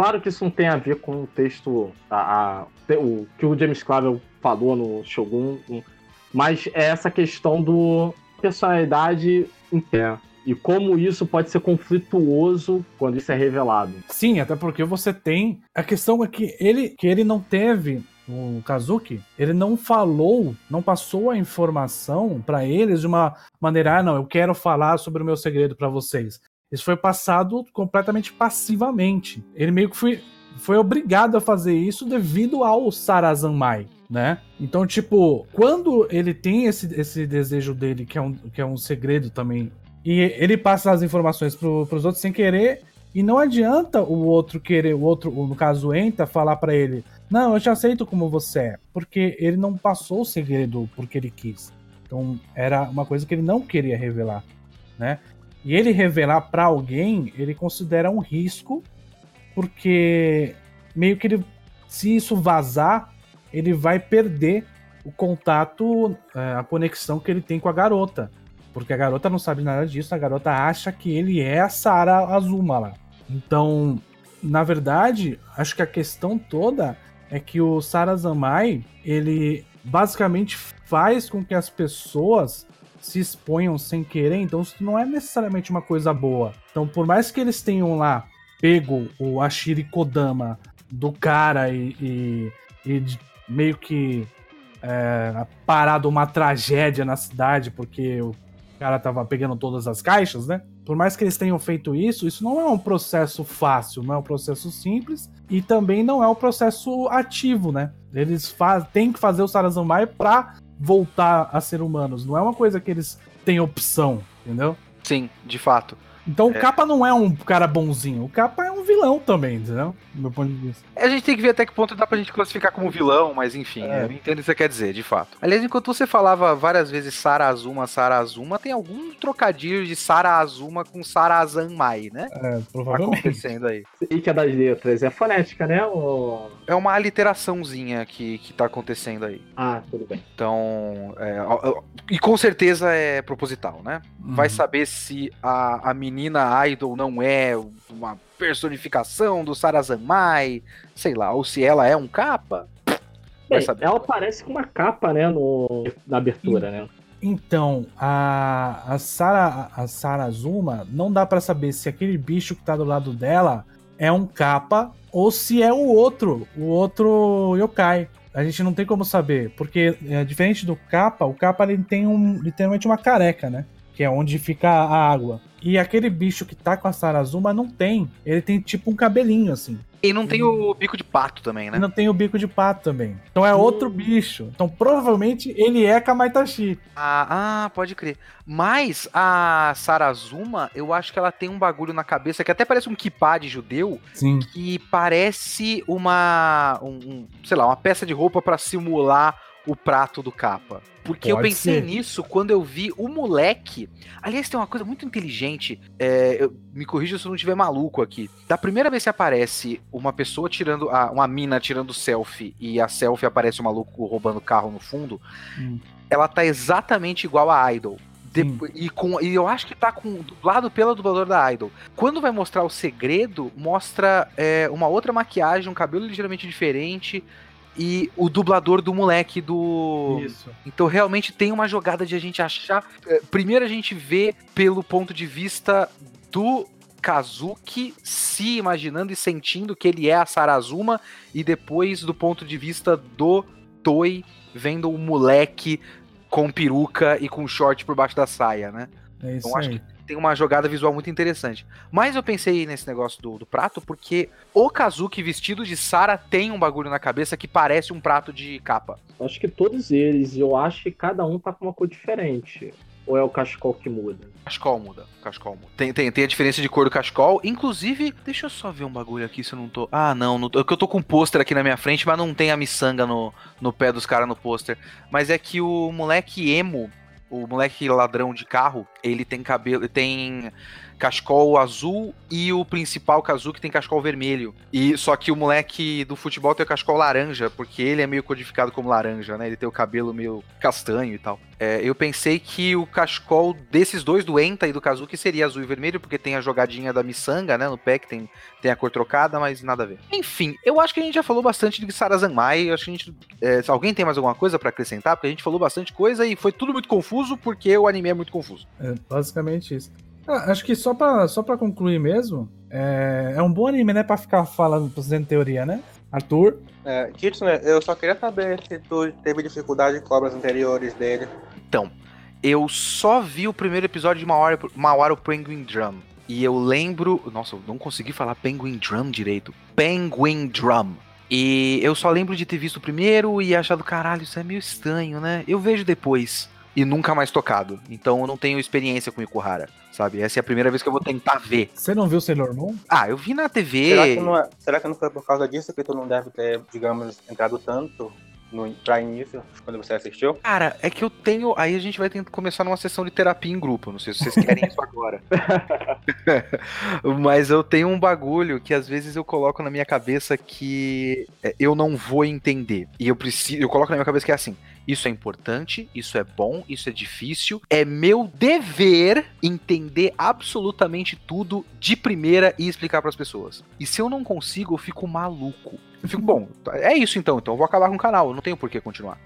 Speaker 2: Claro que isso não tem a ver com o texto, a, a, o que o James Clavel falou no Shogun, mas é essa questão do personalidade interna. E como isso pode ser conflituoso quando isso é revelado.
Speaker 5: Sim, até porque você tem. A questão é que ele, que ele não teve o Kazuki, ele não falou, não passou a informação para eles de uma maneira, ah, não, eu quero falar sobre o meu segredo para vocês. Isso foi passado completamente passivamente. Ele meio que foi, foi obrigado a fazer isso devido ao Sarazanmai, né? Então, tipo, quando ele tem esse, esse desejo dele, que é, um, que é um segredo também, e ele passa as informações pro, pros outros sem querer, e não adianta o outro querer, o outro, no caso Enta, falar para ele: Não, eu te aceito como você é. Porque ele não passou o segredo porque ele quis. Então era uma coisa que ele não queria revelar, né? E ele revelar para alguém, ele considera um risco, porque meio que ele, se isso vazar, ele vai perder o contato, é, a conexão que ele tem com a garota. Porque a garota não sabe nada disso, a garota acha que ele é a Sara Azuma lá. Então, na verdade, acho que a questão toda é que o Sarazamai, ele basicamente faz com que as pessoas se exponham sem querer, então isso não é necessariamente uma coisa boa. Então, por mais que eles tenham lá pego o Ashiri Kodama do cara e, e, e meio que é, parado uma tragédia na cidade porque o cara tava pegando todas as caixas, né? Por mais que eles tenham feito isso, isso não é um processo fácil, não é um processo simples e também não é um processo ativo, né? Eles têm que fazer o Sarazamai pra voltar a ser humanos. Não é uma coisa que eles têm opção, entendeu?
Speaker 1: Sim, de fato.
Speaker 5: Então o é. Capa não é um cara bonzinho, o Capa é um vilão também, entendeu? Do meu ponto de vista.
Speaker 1: A gente tem que ver até que ponto dá pra gente classificar como vilão, mas enfim, é. eu entendo o que você quer dizer, de fato. Aliás, enquanto você falava várias vezes Sara Azuma, Sara Azuma, tem algum trocadilho de Sara Azuma com Sara Azamai, né?
Speaker 5: É, provavelmente.
Speaker 1: Acontecendo aí.
Speaker 2: E que é das letras? É fonética, né? Ou...
Speaker 1: É uma aliteraçãozinha que, que tá acontecendo aí.
Speaker 2: Ah, tudo bem.
Speaker 1: Então, é, e com certeza é proposital, né? Uhum. Vai saber se a, a menina idol não é uma personificação do Sarazamai, sei lá, ou se ela é um capa.
Speaker 2: Bem, ela parece com uma capa, né, no, na abertura, né?
Speaker 5: Então, a, a Sara a Sarazuma, não dá para saber se aquele bicho que tá do lado dela é um capa ou se é o outro, o outro yokai. A gente não tem como saber, porque é, diferente do capa, o capa ele tem um, literalmente uma careca, né? Que é onde fica a água. E aquele bicho que tá com a Sarazuma não tem. Ele tem tipo um cabelinho, assim.
Speaker 1: E não tem o bico de pato também, né? E
Speaker 5: não tem o bico de pato também. Então é outro bicho. Então provavelmente ele é Kamaitachi.
Speaker 1: Ah, ah, pode crer. Mas a Sarazuma, eu acho que ela tem um bagulho na cabeça que até parece um kippah de judeu.
Speaker 5: Sim.
Speaker 1: Que parece uma. Um, um, sei lá, uma peça de roupa para simular o prato do capa. Porque Pode eu pensei ser. nisso quando eu vi o moleque. Aliás, tem uma coisa muito inteligente. É, eu, me corrija se eu não estiver maluco aqui. Da primeira vez que aparece uma pessoa tirando. uma mina tirando selfie e a selfie aparece o um maluco roubando carro no fundo, hum. ela tá exatamente igual a Idol. e, com, e eu acho que tá com, dublado pela dubladora da Idol. Quando vai mostrar o segredo, mostra é, uma outra maquiagem, um cabelo ligeiramente diferente e o dublador do moleque do. Isso. Então realmente tem uma jogada de a gente achar. É, primeiro a gente vê pelo ponto de vista do Kazuki se imaginando e sentindo que ele é a Sarazuma, e depois do ponto de vista do Toi vendo o moleque com peruca e com short por baixo da saia, né?
Speaker 5: É isso então, aí. acho que
Speaker 1: tem uma jogada visual muito interessante. Mas eu pensei nesse negócio do, do prato porque o Kazuki vestido de Sara tem um bagulho na cabeça que parece um prato de capa.
Speaker 2: Acho que todos eles, eu acho que cada um tá com uma cor diferente. Ou é o cachecol que muda?
Speaker 1: Cachecol muda. Cachecol muda. Tem, tem, tem a diferença de cor do cachecol. Inclusive, deixa eu só ver um bagulho aqui se eu não tô. Ah, não. não é que eu tô com um pôster aqui na minha frente, mas não tem a miçanga no, no pé dos caras no pôster. Mas é que o moleque emo o moleque ladrão de carro, ele tem cabelo, tem cachecol azul e o principal Kazuki tem cachecol vermelho. E só que o moleque do futebol tem o cachecol laranja, porque ele é meio codificado como laranja, né? Ele tem o cabelo meio castanho e tal. É, eu pensei que o cachecol desses dois, do Enta e do Kazuki, seria azul e vermelho, porque tem a jogadinha da miçanga, né? No pé, que tem, tem a cor trocada, mas nada a ver. Enfim, eu acho que a gente já falou bastante de Sarazanmai. Acho que a gente. É, se alguém tem mais alguma coisa para acrescentar, porque a gente falou bastante coisa e foi tudo muito confuso, porque o anime é muito confuso.
Speaker 5: É basicamente isso. Ah, acho que só pra, só pra concluir mesmo, é, é um bom anime, né? Pra ficar falando, fazendo teoria, né? Arthur?
Speaker 3: É, né? eu só queria saber se tu teve dificuldade com obras anteriores dele.
Speaker 1: Então, eu só vi o primeiro episódio de Mawaro Penguin Drum. E eu lembro. Nossa, eu não consegui falar Penguin Drum direito. Penguin Drum. E eu só lembro de ter visto o primeiro e achado, caralho, isso é meio estranho, né? Eu vejo depois e nunca mais tocado. Então eu não tenho experiência com Ikuhara, sabe? Essa é a primeira vez que eu vou tentar ver.
Speaker 5: Você não viu Sailor Moon?
Speaker 1: Ah, eu vi na TV.
Speaker 3: Será que não, é, será que não foi por causa disso que tu não deve ter, digamos, entrado tanto no, pra início, quando você assistiu?
Speaker 1: Cara, é que eu tenho. Aí a gente vai que começar numa sessão de terapia em grupo. Não sei se vocês querem isso agora. Mas eu tenho um bagulho que às vezes eu coloco na minha cabeça que é, eu não vou entender. E eu preciso. Eu coloco na minha cabeça que é assim. Isso é importante, isso é bom, isso é difícil. É meu dever entender absolutamente tudo de primeira e explicar para as pessoas. E se eu não consigo, eu fico maluco. Eu fico, bom, é isso então, então eu vou acabar com o canal, eu não tenho por que continuar.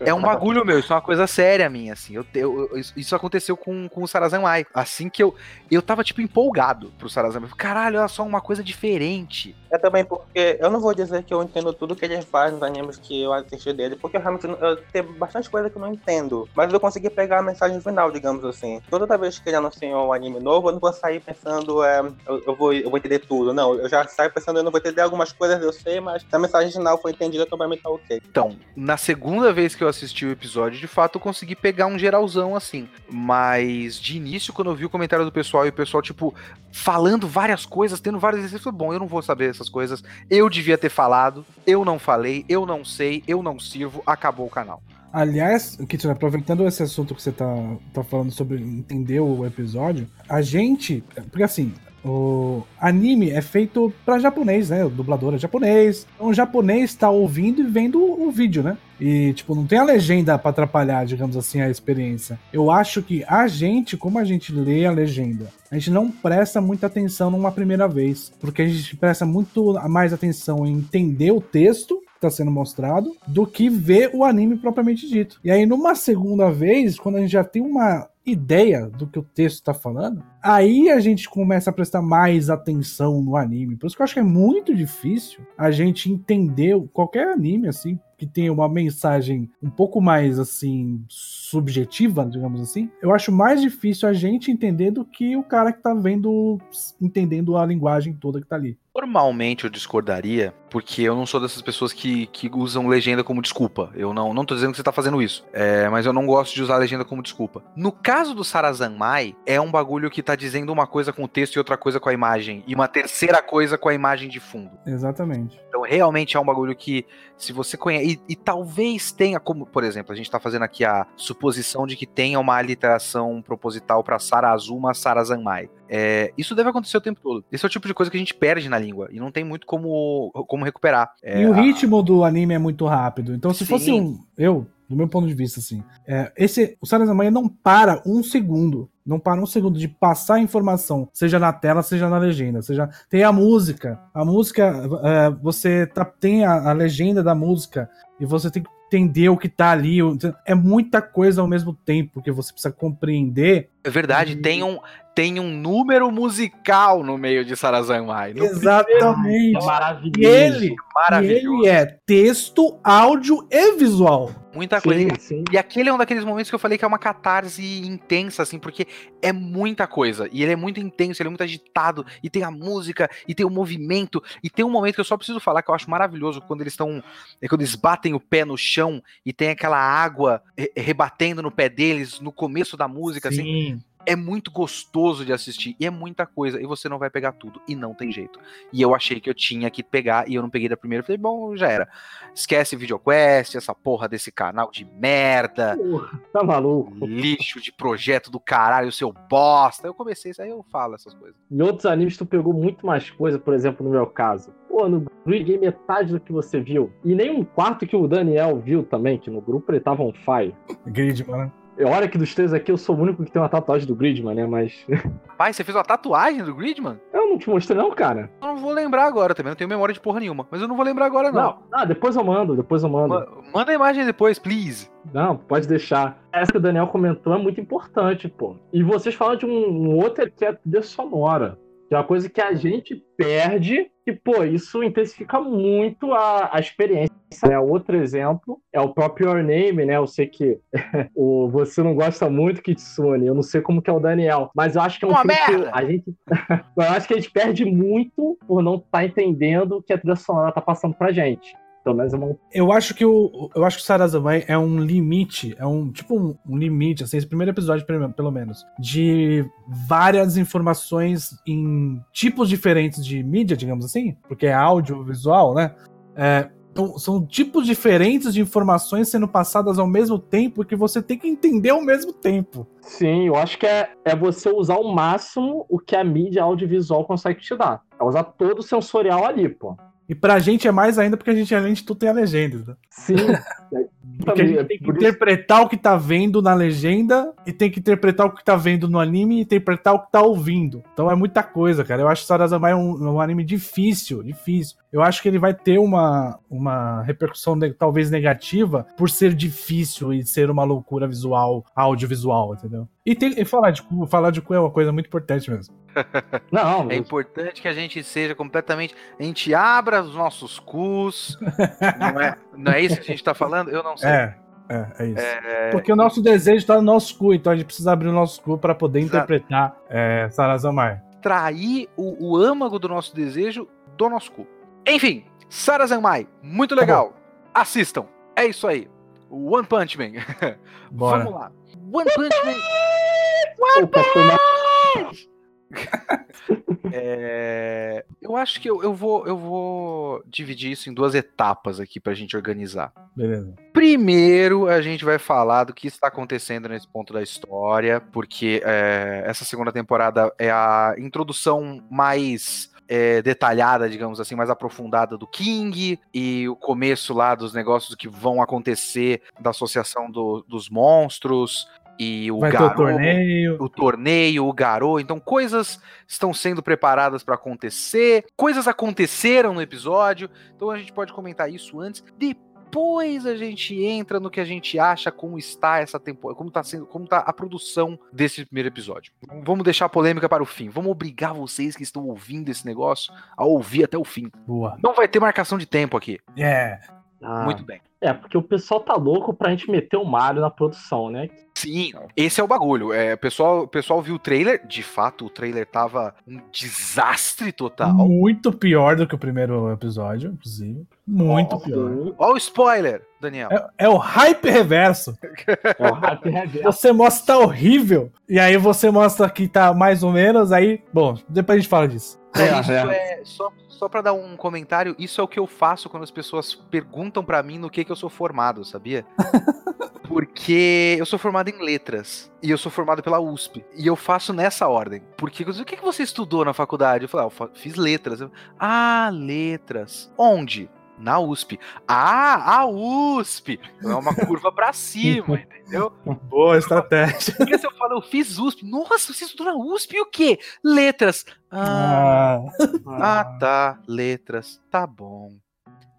Speaker 1: é, é, um bagulho meu, isso é uma coisa séria minha, assim. Eu, eu, isso aconteceu com, com o Sarazanmai. Assim que eu. Eu tava, tipo, empolgado pro Sarazanmai. Caralho, olha só uma coisa diferente.
Speaker 3: É também porque eu não vou dizer que eu entendo tudo que ele faz nos animes que eu assisti dele, porque eu realmente eu tenho bastante coisa que eu não entendo. Mas eu consegui pegar a mensagem final, digamos assim. Toda vez que ele anunciou um anime novo, eu não vou sair pensando, é, eu, eu, vou, eu vou entender tudo. Não, eu já saio pensando, eu não vou entender algumas coisas eu sei, mas se a mensagem final foi entendida, também tá ok.
Speaker 1: Então, na segunda vez que eu assisti o episódio, de fato, eu consegui pegar um geralzão assim. Mas de início, quando eu vi o comentário do pessoal e o pessoal, tipo, falando várias coisas, tendo vários exemplos, bom, eu não vou saber essas coisas. Eu devia ter falado, eu não falei, eu não sei, eu não sirvo, acabou o canal.
Speaker 5: Aliás, Kitsune, aproveitando esse assunto que você tá, tá falando sobre entender o episódio, a gente. Porque assim, o anime é feito para japonês, né? O dublador é japonês. Então o japonês tá ouvindo e vendo o vídeo, né? E, tipo, não tem a legenda para atrapalhar, digamos assim, a experiência. Eu acho que a gente, como a gente lê a legenda, a gente não presta muita atenção numa primeira vez. Porque a gente presta muito mais atenção em entender o texto que está sendo mostrado do que ver o anime propriamente dito. E aí, numa segunda vez, quando a gente já tem uma ideia do que o texto está falando, aí a gente começa a prestar mais atenção no anime. Por isso que eu acho que é muito difícil a gente entender qualquer anime assim que tem uma mensagem um pouco mais assim subjetiva, digamos assim. Eu acho mais difícil a gente entender do que o cara que tá vendo entendendo a linguagem toda que tá ali.
Speaker 1: Normalmente eu discordaria, porque eu não sou dessas pessoas que, que usam legenda como desculpa. Eu não, não tô dizendo que você tá fazendo isso. É, mas eu não gosto de usar legenda como desculpa. No caso do Sarazanmai, é um bagulho que tá dizendo uma coisa com o texto e outra coisa com a imagem. E uma terceira coisa com a imagem de fundo.
Speaker 5: Exatamente.
Speaker 1: Então realmente é um bagulho que, se você conhece. E, e talvez tenha, como, por exemplo, a gente tá fazendo aqui a suposição de que tenha uma aliteração proposital para Sarazuma Sarazanmai. É, isso deve acontecer o tempo todo. Esse é o tipo de coisa que a gente perde na língua e não tem muito como, como recuperar. É,
Speaker 5: e o ritmo a... do anime é muito rápido. Então, se Sim. fosse um. Eu, do meu ponto de vista, assim. É, esse, o Sarazanmai não para um segundo. Não para um segundo de passar a informação, seja na tela, seja na legenda. Seja, tem a música. A música, é, você tá, tem a, a legenda da música e você tem que entender o que tá ali. É muita coisa ao mesmo tempo que você precisa compreender.
Speaker 1: É verdade, e... tem, um, tem um número musical no meio de Sarazanmai.
Speaker 5: Exatamente.
Speaker 2: É maravilhoso.
Speaker 5: E ele, maravilhoso. ele é texto, áudio e visual.
Speaker 1: Muita sim, coisa. Sim. E aquele é um daqueles momentos que eu falei que é uma catarse intensa, assim, porque é muita coisa. E ele é muito intenso, ele é muito agitado. E tem a música, e tem o movimento. E tem um momento que eu só preciso falar que eu acho maravilhoso quando eles estão. É quando eles batem o pé no chão e tem aquela água rebatendo no pé deles no começo da música, assim. sim. assim é muito gostoso de assistir e é muita coisa e você não vai pegar tudo e não tem jeito. E eu achei que eu tinha que pegar e eu não peguei da primeira. Falei, bom, já era. Esquece VideoQuest, essa porra desse canal de merda.
Speaker 2: Porra, tá maluco?
Speaker 1: Lixo de projeto do caralho, seu bosta. Eu comecei isso aí, eu falo essas coisas.
Speaker 2: Em outros animes tu pegou muito mais coisa, por exemplo, no meu caso. Pô, no Game metade do que você viu. E nem um quarto que o Daniel viu também, que no grupo ele tava on fire.
Speaker 5: Grid, mano.
Speaker 2: Olha que dos três aqui eu sou o único que tem uma tatuagem do Gridman, né? Mas.
Speaker 1: Pai, você fez uma tatuagem do Gridman?
Speaker 2: Eu não te mostrei, não, cara.
Speaker 1: Eu não vou lembrar agora também, não tenho memória de porra nenhuma. Mas eu não vou lembrar agora, não. Não,
Speaker 2: ah, depois eu mando, depois eu mando.
Speaker 1: Manda a imagem depois, please.
Speaker 2: Não, pode deixar. Essa que o Daniel comentou é muito importante, pô. E vocês falam de um, um outro que é trilha sonora. É uma coisa que a gente perde e, pô, isso intensifica muito a, a experiência. Né? Outro exemplo é o próprio Your Name, né? Eu sei que o, você não gosta muito, Kitsune, eu não sei como que é o Daniel, mas eu acho que é um
Speaker 1: Uma filme
Speaker 2: que a gente... eu acho que a gente perde muito por não estar tá entendendo o que a trilha sonora tá passando pra gente. Pelo menos é uma...
Speaker 5: Eu acho que o eu acho que o Sarazamai é um limite, é um tipo um, um, limite, assim, esse primeiro episódio pelo menos, de várias informações em tipos diferentes de mídia, digamos assim, porque é audiovisual, né? É, então, são tipos diferentes de informações sendo passadas ao mesmo tempo que você tem que entender ao mesmo tempo.
Speaker 2: Sim, eu acho que é, é você usar ao máximo o que a mídia audiovisual consegue te dar. É usar todo o sensorial ali, pô.
Speaker 5: E pra gente é mais ainda porque a gente, além de tudo, tem a legenda. Né?
Speaker 2: Sim.
Speaker 5: Porque a gente tem que
Speaker 2: Por isso-
Speaker 5: interpretar o que tá vendo na legenda e tem que interpretar o que tá vendo no anime e interpretar o que tá ouvindo. Então é muita coisa, cara. Eu acho que Sarazamai é um, um anime difícil, difícil. Eu acho que ele vai ter uma, uma repercussão talvez negativa por ser difícil e ser uma loucura visual, audiovisual, entendeu? E, tem, e falar de cu, falar de cu é uma coisa muito importante mesmo.
Speaker 2: Não,
Speaker 1: É importante que a gente seja completamente. A gente abra os nossos cus. não, é, não é isso que a gente tá falando? Eu não sei.
Speaker 5: É, é, é isso. Porque o nosso desejo tá no nosso cu, então a gente precisa abrir o nosso cu pra poder
Speaker 1: Exato.
Speaker 5: interpretar é, Sarazamai.
Speaker 1: Trair o, o âmago do nosso desejo do nosso cu. Enfim, Sara Zanmai, muito legal. Assistam. É isso aí. One Punch Man.
Speaker 5: Bora.
Speaker 1: Vamos lá. One Punch Man.
Speaker 2: Foi uma-
Speaker 1: É, eu acho que eu, eu vou, eu vou dividir isso em duas etapas aqui pra gente organizar.
Speaker 5: Beleza.
Speaker 1: Primeiro, a gente vai falar do que está acontecendo nesse ponto da história, porque é, essa segunda temporada é a introdução mais é, detalhada, digamos assim, mais aprofundada do King e o começo lá dos negócios que vão acontecer da associação do- dos monstros e o
Speaker 5: Vai ter o torneio.
Speaker 1: o torneio, o garou. Então, coisas estão sendo preparadas para acontecer, coisas aconteceram no episódio. Então, a gente pode comentar isso antes. Depois a gente entra no que a gente acha como está essa temporada, como está sendo, como tá a produção desse primeiro episódio. Vamos deixar a polêmica para o fim. Vamos obrigar vocês que estão ouvindo esse negócio a ouvir até o fim.
Speaker 5: Boa.
Speaker 1: Não vai ter marcação de tempo aqui.
Speaker 5: É.
Speaker 2: Ah,
Speaker 1: Muito bem.
Speaker 2: É, porque o pessoal tá louco pra gente meter o Mario na produção, né?
Speaker 1: Sim, esse é o bagulho. É, o pessoal, o pessoal viu o trailer. De fato, o trailer tava um desastre total.
Speaker 5: Muito pior do que o primeiro episódio, inclusive. Muito pior.
Speaker 1: Olha o spoiler, Daniel.
Speaker 5: É, é o hype reverso.
Speaker 2: É o hype reverso.
Speaker 5: Você mostra que tá horrível, e aí você mostra que tá mais ou menos, aí, bom, depois a gente fala disso.
Speaker 1: É, isso
Speaker 2: é.
Speaker 1: é, só, só para dar um comentário, isso é o que eu faço quando as pessoas perguntam pra mim no que que eu sou formado, sabia? Porque eu sou formado em letras e eu sou formado pela USP e eu faço nessa ordem. Porque o que que você estudou na faculdade? Eu falei, ah, eu fiz letras. Eu, ah, letras. Onde? Na USP. Ah, a USP. Então é uma curva pra cima, entendeu?
Speaker 5: Boa estratégia.
Speaker 1: Porque se eu falo, eu fiz USP. Nossa, você estudou na USP e o quê? Letras. Ah,
Speaker 5: Ah,
Speaker 1: ah, tá. Letras. Tá bom.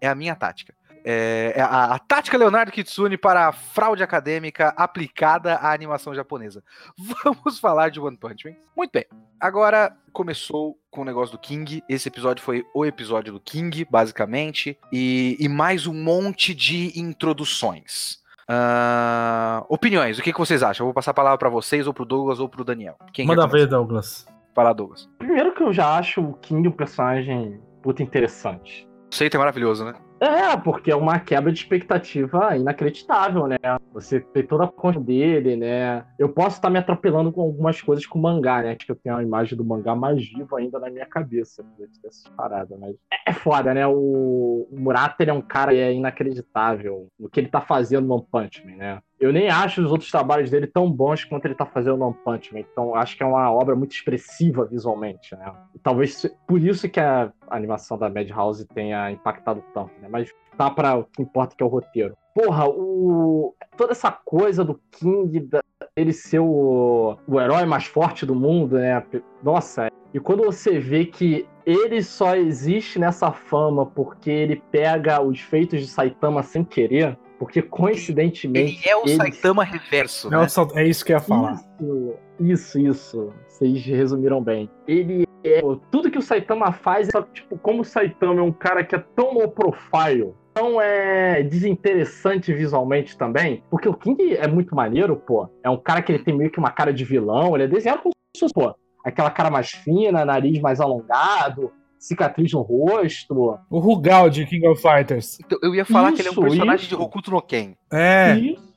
Speaker 1: É a minha tática. É é a, a tática Leonardo Kitsune para a fraude acadêmica aplicada à animação japonesa. Vamos falar de One Punch Man. Muito bem. Agora começou com o negócio do King. Esse episódio foi o episódio do King, basicamente. E, e mais um monte de introduções. Ah, opiniões, o que, que vocês acham? Eu vou passar a palavra para vocês, ou pro Douglas, ou pro Daniel. Quem
Speaker 5: manda ver? Douglas.
Speaker 1: Lá, Douglas.
Speaker 2: Primeiro que eu já acho o King um personagem puta interessante.
Speaker 1: O Seita é maravilhoso, né?
Speaker 2: É, porque é uma quebra de expectativa inacreditável, né? Você tem toda a conta dele, né? Eu posso estar me atropelando com algumas coisas com o mangá, né? Acho que eu tenho a imagem do mangá mais viva ainda na minha cabeça. Essas paradas, mas é foda, né? O, o Murata ele é um cara é inacreditável no que ele tá fazendo no One Punch Man, né? Eu nem acho os outros trabalhos dele tão bons quanto ele tá fazendo no One Punch Man. Então, acho que é uma obra muito expressiva visualmente, né? E talvez por isso que a animação da Madhouse tenha impactado tanto, né? Mas tá para o que importa que é o roteiro. Porra, o toda essa coisa do King da- ele ser o, o herói mais forte do mundo, né? Nossa, e quando você vê que ele só existe nessa fama porque ele pega os feitos de Saitama sem querer, porque coincidentemente
Speaker 1: Ele é o
Speaker 2: ele-
Speaker 1: Saitama reverso,
Speaker 5: É,
Speaker 1: né?
Speaker 5: é isso que eu ia falar.
Speaker 2: isso, isso, isso. Vocês resumiram bem. Ele é. Tudo que o Saitama faz é só, tipo, como o Saitama é um cara que é tão low profile, tão é, desinteressante visualmente também, porque o King é muito maneiro, pô. É um cara que ele tem meio que uma cara de vilão, ele é desenhado como se fosse, pô, aquela cara mais fina, nariz mais alongado, cicatriz no rosto.
Speaker 5: O Rugal de King of Fighters.
Speaker 1: Então, eu ia falar que ele é um
Speaker 2: Isso,
Speaker 1: personagem
Speaker 2: isso.
Speaker 1: de Hokuto no Ken.
Speaker 5: É.
Speaker 2: Isso,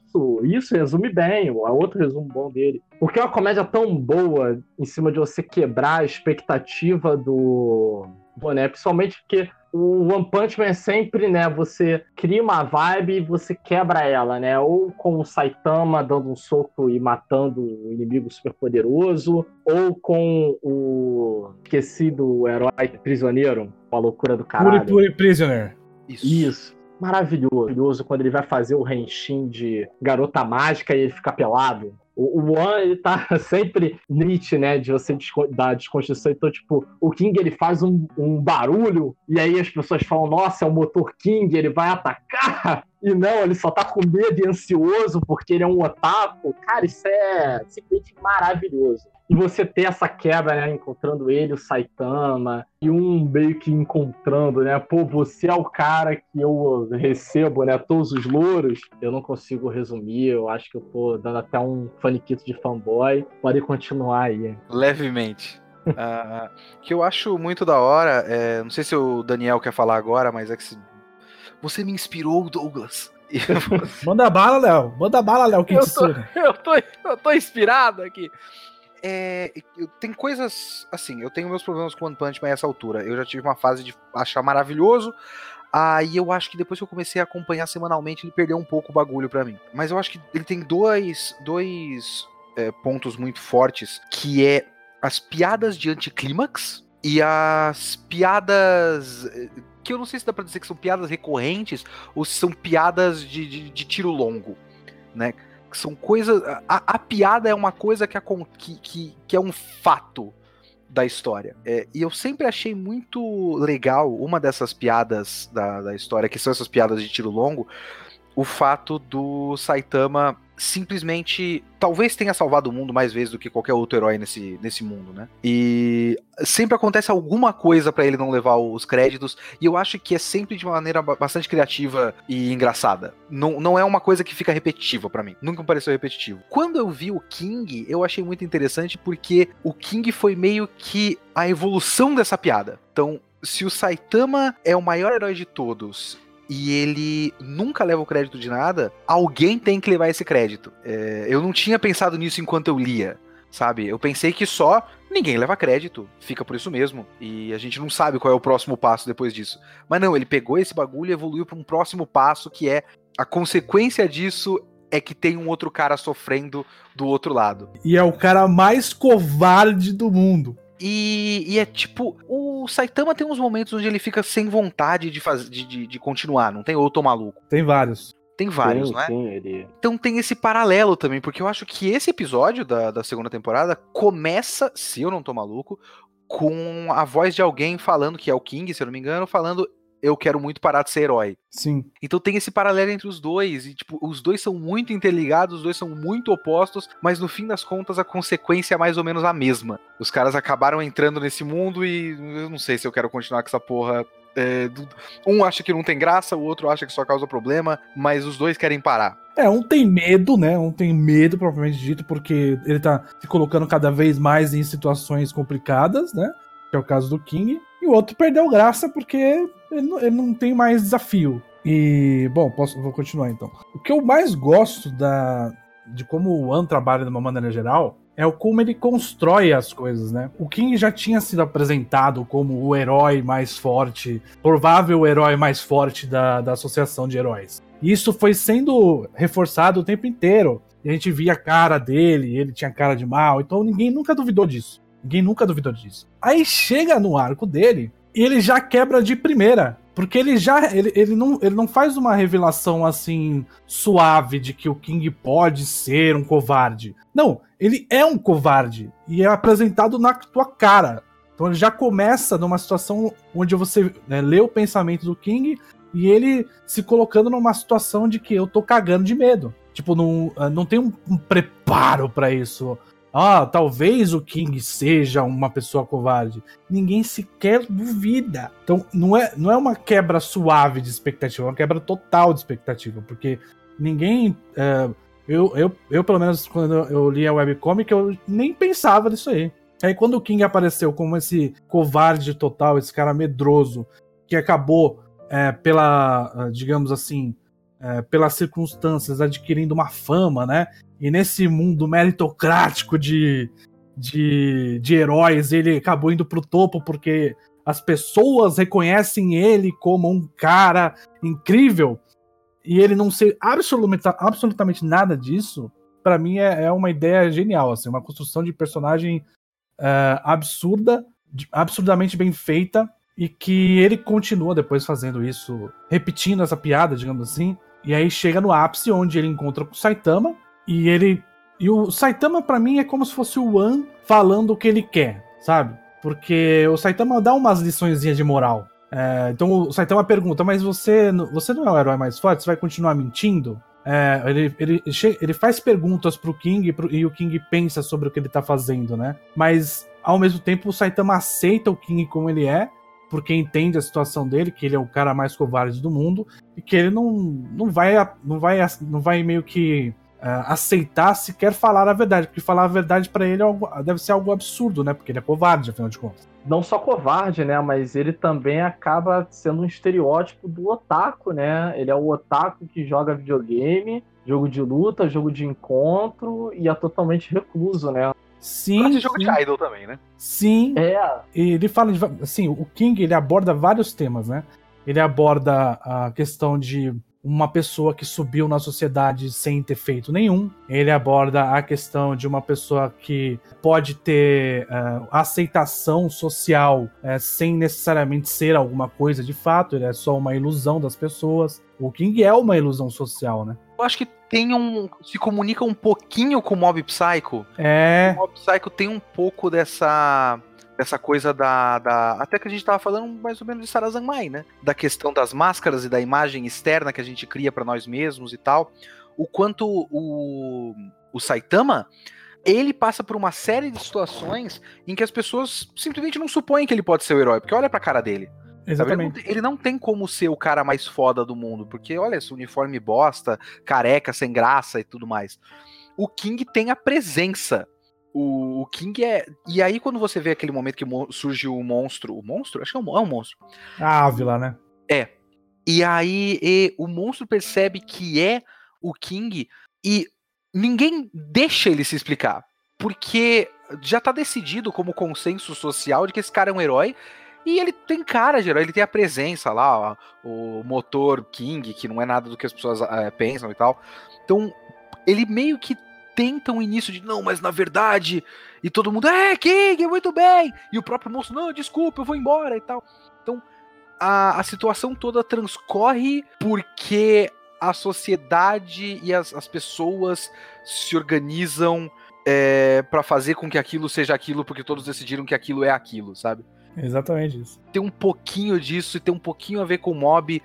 Speaker 2: isso resume bem. É outro resumo bom dele. Porque é uma comédia tão boa em cima de você quebrar a expectativa do, do né? Principalmente porque o One Punch Man é sempre, né? Você cria uma vibe e você quebra ela, né? Ou com o Saitama dando um soco e matando o inimigo super poderoso, ou com o esquecido herói prisioneiro, uma loucura do caralho.
Speaker 5: Puri Puri Prisoner.
Speaker 1: Isso.
Speaker 2: Isso. Maravilhoso quando ele vai fazer o Henshin de garota mágica e ele fica pelado. O, One, ele tá sempre limite, né, de você da desconstrução. Então, tipo, o King, ele faz um, um barulho e aí as pessoas falam, nossa, é o motor King, ele vai atacar. E não, ele só tá com medo e ansioso porque ele é um otaku. Cara, isso é simplesmente maravilhoso. E você ter essa quebra, né? Encontrando ele, o Saitama, e um meio que encontrando, né? Pô, você é o cara que eu recebo, né? Todos os louros. Eu não consigo resumir, eu acho que eu tô dando até um faniquito de fanboy. Pode continuar aí.
Speaker 1: Levemente. uh, que eu acho muito da hora, é, não sei se o Daniel quer falar agora, mas é que se você me inspirou, Douglas.
Speaker 5: Manda bala, Léo. Manda bala, Léo. Que
Speaker 1: eu, tô, eu, tô, eu tô inspirado aqui. É, tem coisas assim, eu tenho meus problemas com One Punch Man a essa altura. Eu já tive uma fase de achar maravilhoso. Aí eu acho que depois que eu comecei a acompanhar semanalmente, ele perdeu um pouco o bagulho para mim. Mas eu acho que ele tem dois, dois é, pontos muito fortes, que é as piadas de anticlímax e as piadas que eu não sei se dá pra dizer que são piadas recorrentes ou se são piadas de, de, de tiro longo, né? São coisas. A, a, piada é uma coisa que, que, que, que é um fato da história. É, e eu sempre achei muito legal uma dessas piadas da, da história, que são essas piadas de tiro longo, o fato do Saitama simplesmente talvez tenha salvado o mundo mais vezes do que qualquer outro herói nesse, nesse mundo, né? E sempre acontece alguma coisa para ele não levar os créditos, e eu acho que é sempre de maneira bastante criativa e engraçada. Não, não é uma coisa que fica repetitiva para mim. Nunca me pareceu repetitivo. Quando eu vi o King, eu achei muito interessante porque o King foi meio que a evolução dessa piada. Então, se o Saitama é o maior herói de todos e ele nunca leva o crédito de nada, alguém tem que levar esse crédito. É, eu não tinha pensado nisso enquanto eu lia sabe? Eu pensei que só ninguém leva crédito, fica por isso mesmo. E a gente não sabe qual é o próximo passo depois disso. Mas não, ele pegou esse bagulho e evoluiu para um próximo passo que é a consequência disso é que tem um outro cara sofrendo do outro lado.
Speaker 5: E é o cara mais covarde do mundo.
Speaker 1: E, e, é tipo, o Saitama tem uns momentos onde ele fica sem vontade de, fazer, de, de, de continuar, não tem outro maluco.
Speaker 5: Tem vários.
Speaker 1: Tem vários, sim, não é? Sim, ele... Então tem esse paralelo também, porque eu acho que esse episódio da, da segunda temporada começa, se eu não tô maluco, com a voz de alguém falando, que é o King, se eu não me engano, falando eu quero muito parar de ser herói.
Speaker 5: Sim.
Speaker 1: Então tem esse paralelo entre os dois, e tipo, os dois são muito interligados, os dois são muito opostos, mas no fim das contas a consequência é mais ou menos a mesma. Os caras acabaram entrando nesse mundo e eu não sei se eu quero continuar com essa porra. É, um acha que não tem graça, o outro acha que só causa problema, mas os dois querem parar.
Speaker 5: É, um tem medo, né? Um tem medo, propriamente dito, porque ele tá se colocando cada vez mais em situações complicadas, né? Que é o caso do King. E o outro perdeu graça porque ele não, ele não tem mais desafio. E, bom, posso, vou continuar então. O que eu mais gosto da, de como o An trabalha de uma maneira geral é o como ele constrói as coisas, né? O King já tinha sido apresentado como o herói mais forte, provável herói mais forte da, da associação de heróis. E isso foi sendo reforçado o tempo inteiro. E a gente via a cara dele, ele tinha cara de mal, então ninguém nunca duvidou disso. Ninguém nunca duvidou disso. Aí chega no arco dele e ele já quebra de primeira. Porque ele já. Ele, ele, não, ele não faz uma revelação assim suave de que o King pode ser um covarde. Não, ele é um covarde. E é apresentado na tua cara. Então ele já começa numa situação onde você né, lê o pensamento do King e ele se colocando numa situação de que eu tô cagando de medo. Tipo, não, não tem um, um preparo para isso ah, talvez o King seja uma pessoa covarde. Ninguém sequer duvida. Então, não é, não é uma quebra suave de expectativa, é uma quebra total de expectativa, porque ninguém. É, eu, eu, eu, pelo menos, quando eu li a webcomic, eu nem pensava nisso aí. Aí, quando o King apareceu como esse covarde total, esse cara medroso, que acabou é, pela, digamos assim, é, pelas circunstâncias adquirindo uma fama, né? E nesse mundo meritocrático de, de, de heróis, ele acabou indo pro topo porque as pessoas reconhecem ele como um cara incrível e ele não ser absolutamente, absolutamente nada disso, para mim é, é, uma ideia genial, assim, uma construção de personagem uh, absurda, absurdamente bem feita e que ele continua depois fazendo isso, repetindo essa piada, digamos assim. E aí chega no ápice onde ele encontra com o Saitama e ele e o Saitama para mim é como se fosse o One falando o que ele quer, sabe? Porque o Saitama dá umas liçõezinhas de moral. É, então o Saitama pergunta, mas você, você não é o herói mais forte? Você vai continuar mentindo? É, ele, ele, ele faz perguntas pro King pro, e o King pensa sobre o que ele tá fazendo, né? Mas ao mesmo tempo o Saitama aceita o King como ele é, porque entende a situação dele, que ele é o cara mais covarde do mundo e que ele não, não vai não vai não vai meio que aceitar se quer falar a verdade, porque falar a verdade para ele é algo, deve ser algo absurdo, né? Porque ele é covarde, afinal de contas.
Speaker 2: Não só covarde, né? Mas ele também acaba sendo um estereótipo do otaku, né? Ele é o otaku que joga videogame, jogo de luta, jogo de encontro e é totalmente recluso, né?
Speaker 5: Sim.
Speaker 1: jogo sim. de idol também, né?
Speaker 5: Sim.
Speaker 2: É.
Speaker 5: Ele fala de, assim, o King ele aborda vários temas, né? Ele aborda a questão de uma pessoa que subiu na sociedade sem ter feito nenhum. Ele aborda a questão de uma pessoa que pode ter uh, aceitação social uh, sem necessariamente ser alguma coisa de fato, ele é só uma ilusão das pessoas. O King é uma ilusão social, né?
Speaker 1: Eu acho que tem um. se comunica um pouquinho com o Mob Psycho.
Speaker 5: É.
Speaker 1: O Mob Psycho tem um pouco dessa essa coisa da, da, Até que a gente tava falando mais ou menos de Sarazanmai, né? Da questão das máscaras e da imagem externa que a gente cria para nós mesmos e tal. O quanto o, o Saitama. Ele passa por uma série de situações em que as pessoas simplesmente não supõem que ele pode ser o herói, porque olha pra cara dele.
Speaker 5: Exatamente.
Speaker 1: Ele não, ele não, tem como ser o cara mais foda do mundo, porque olha esse uniforme bosta, careca, sem graça e tudo mais. O King tem a presença o, o, King é. E aí, quando você vê aquele momento que surge o monstro. O monstro? Acho que é um, é um monstro.
Speaker 5: A Ávila, né?
Speaker 1: É. E aí e, o monstro percebe que é o King e ninguém deixa ele se explicar. Porque já tá decidido como consenso social de que esse cara é um herói. E ele tem cara de herói, ele tem a presença lá, ó, o motor King, que não é nada do que as pessoas é, pensam e tal. Então, ele meio que tenta um início de não, mas na verdade. E todo mundo, é, King, muito bem. E o próprio monstro, não, desculpa, eu vou embora e tal. Então, a, a situação toda transcorre porque a sociedade e as, as pessoas se organizam é, para fazer com que aquilo seja aquilo, porque todos decidiram que aquilo é aquilo, sabe?
Speaker 5: Exatamente isso.
Speaker 1: Tem um pouquinho disso e tem um pouquinho a ver com o mob.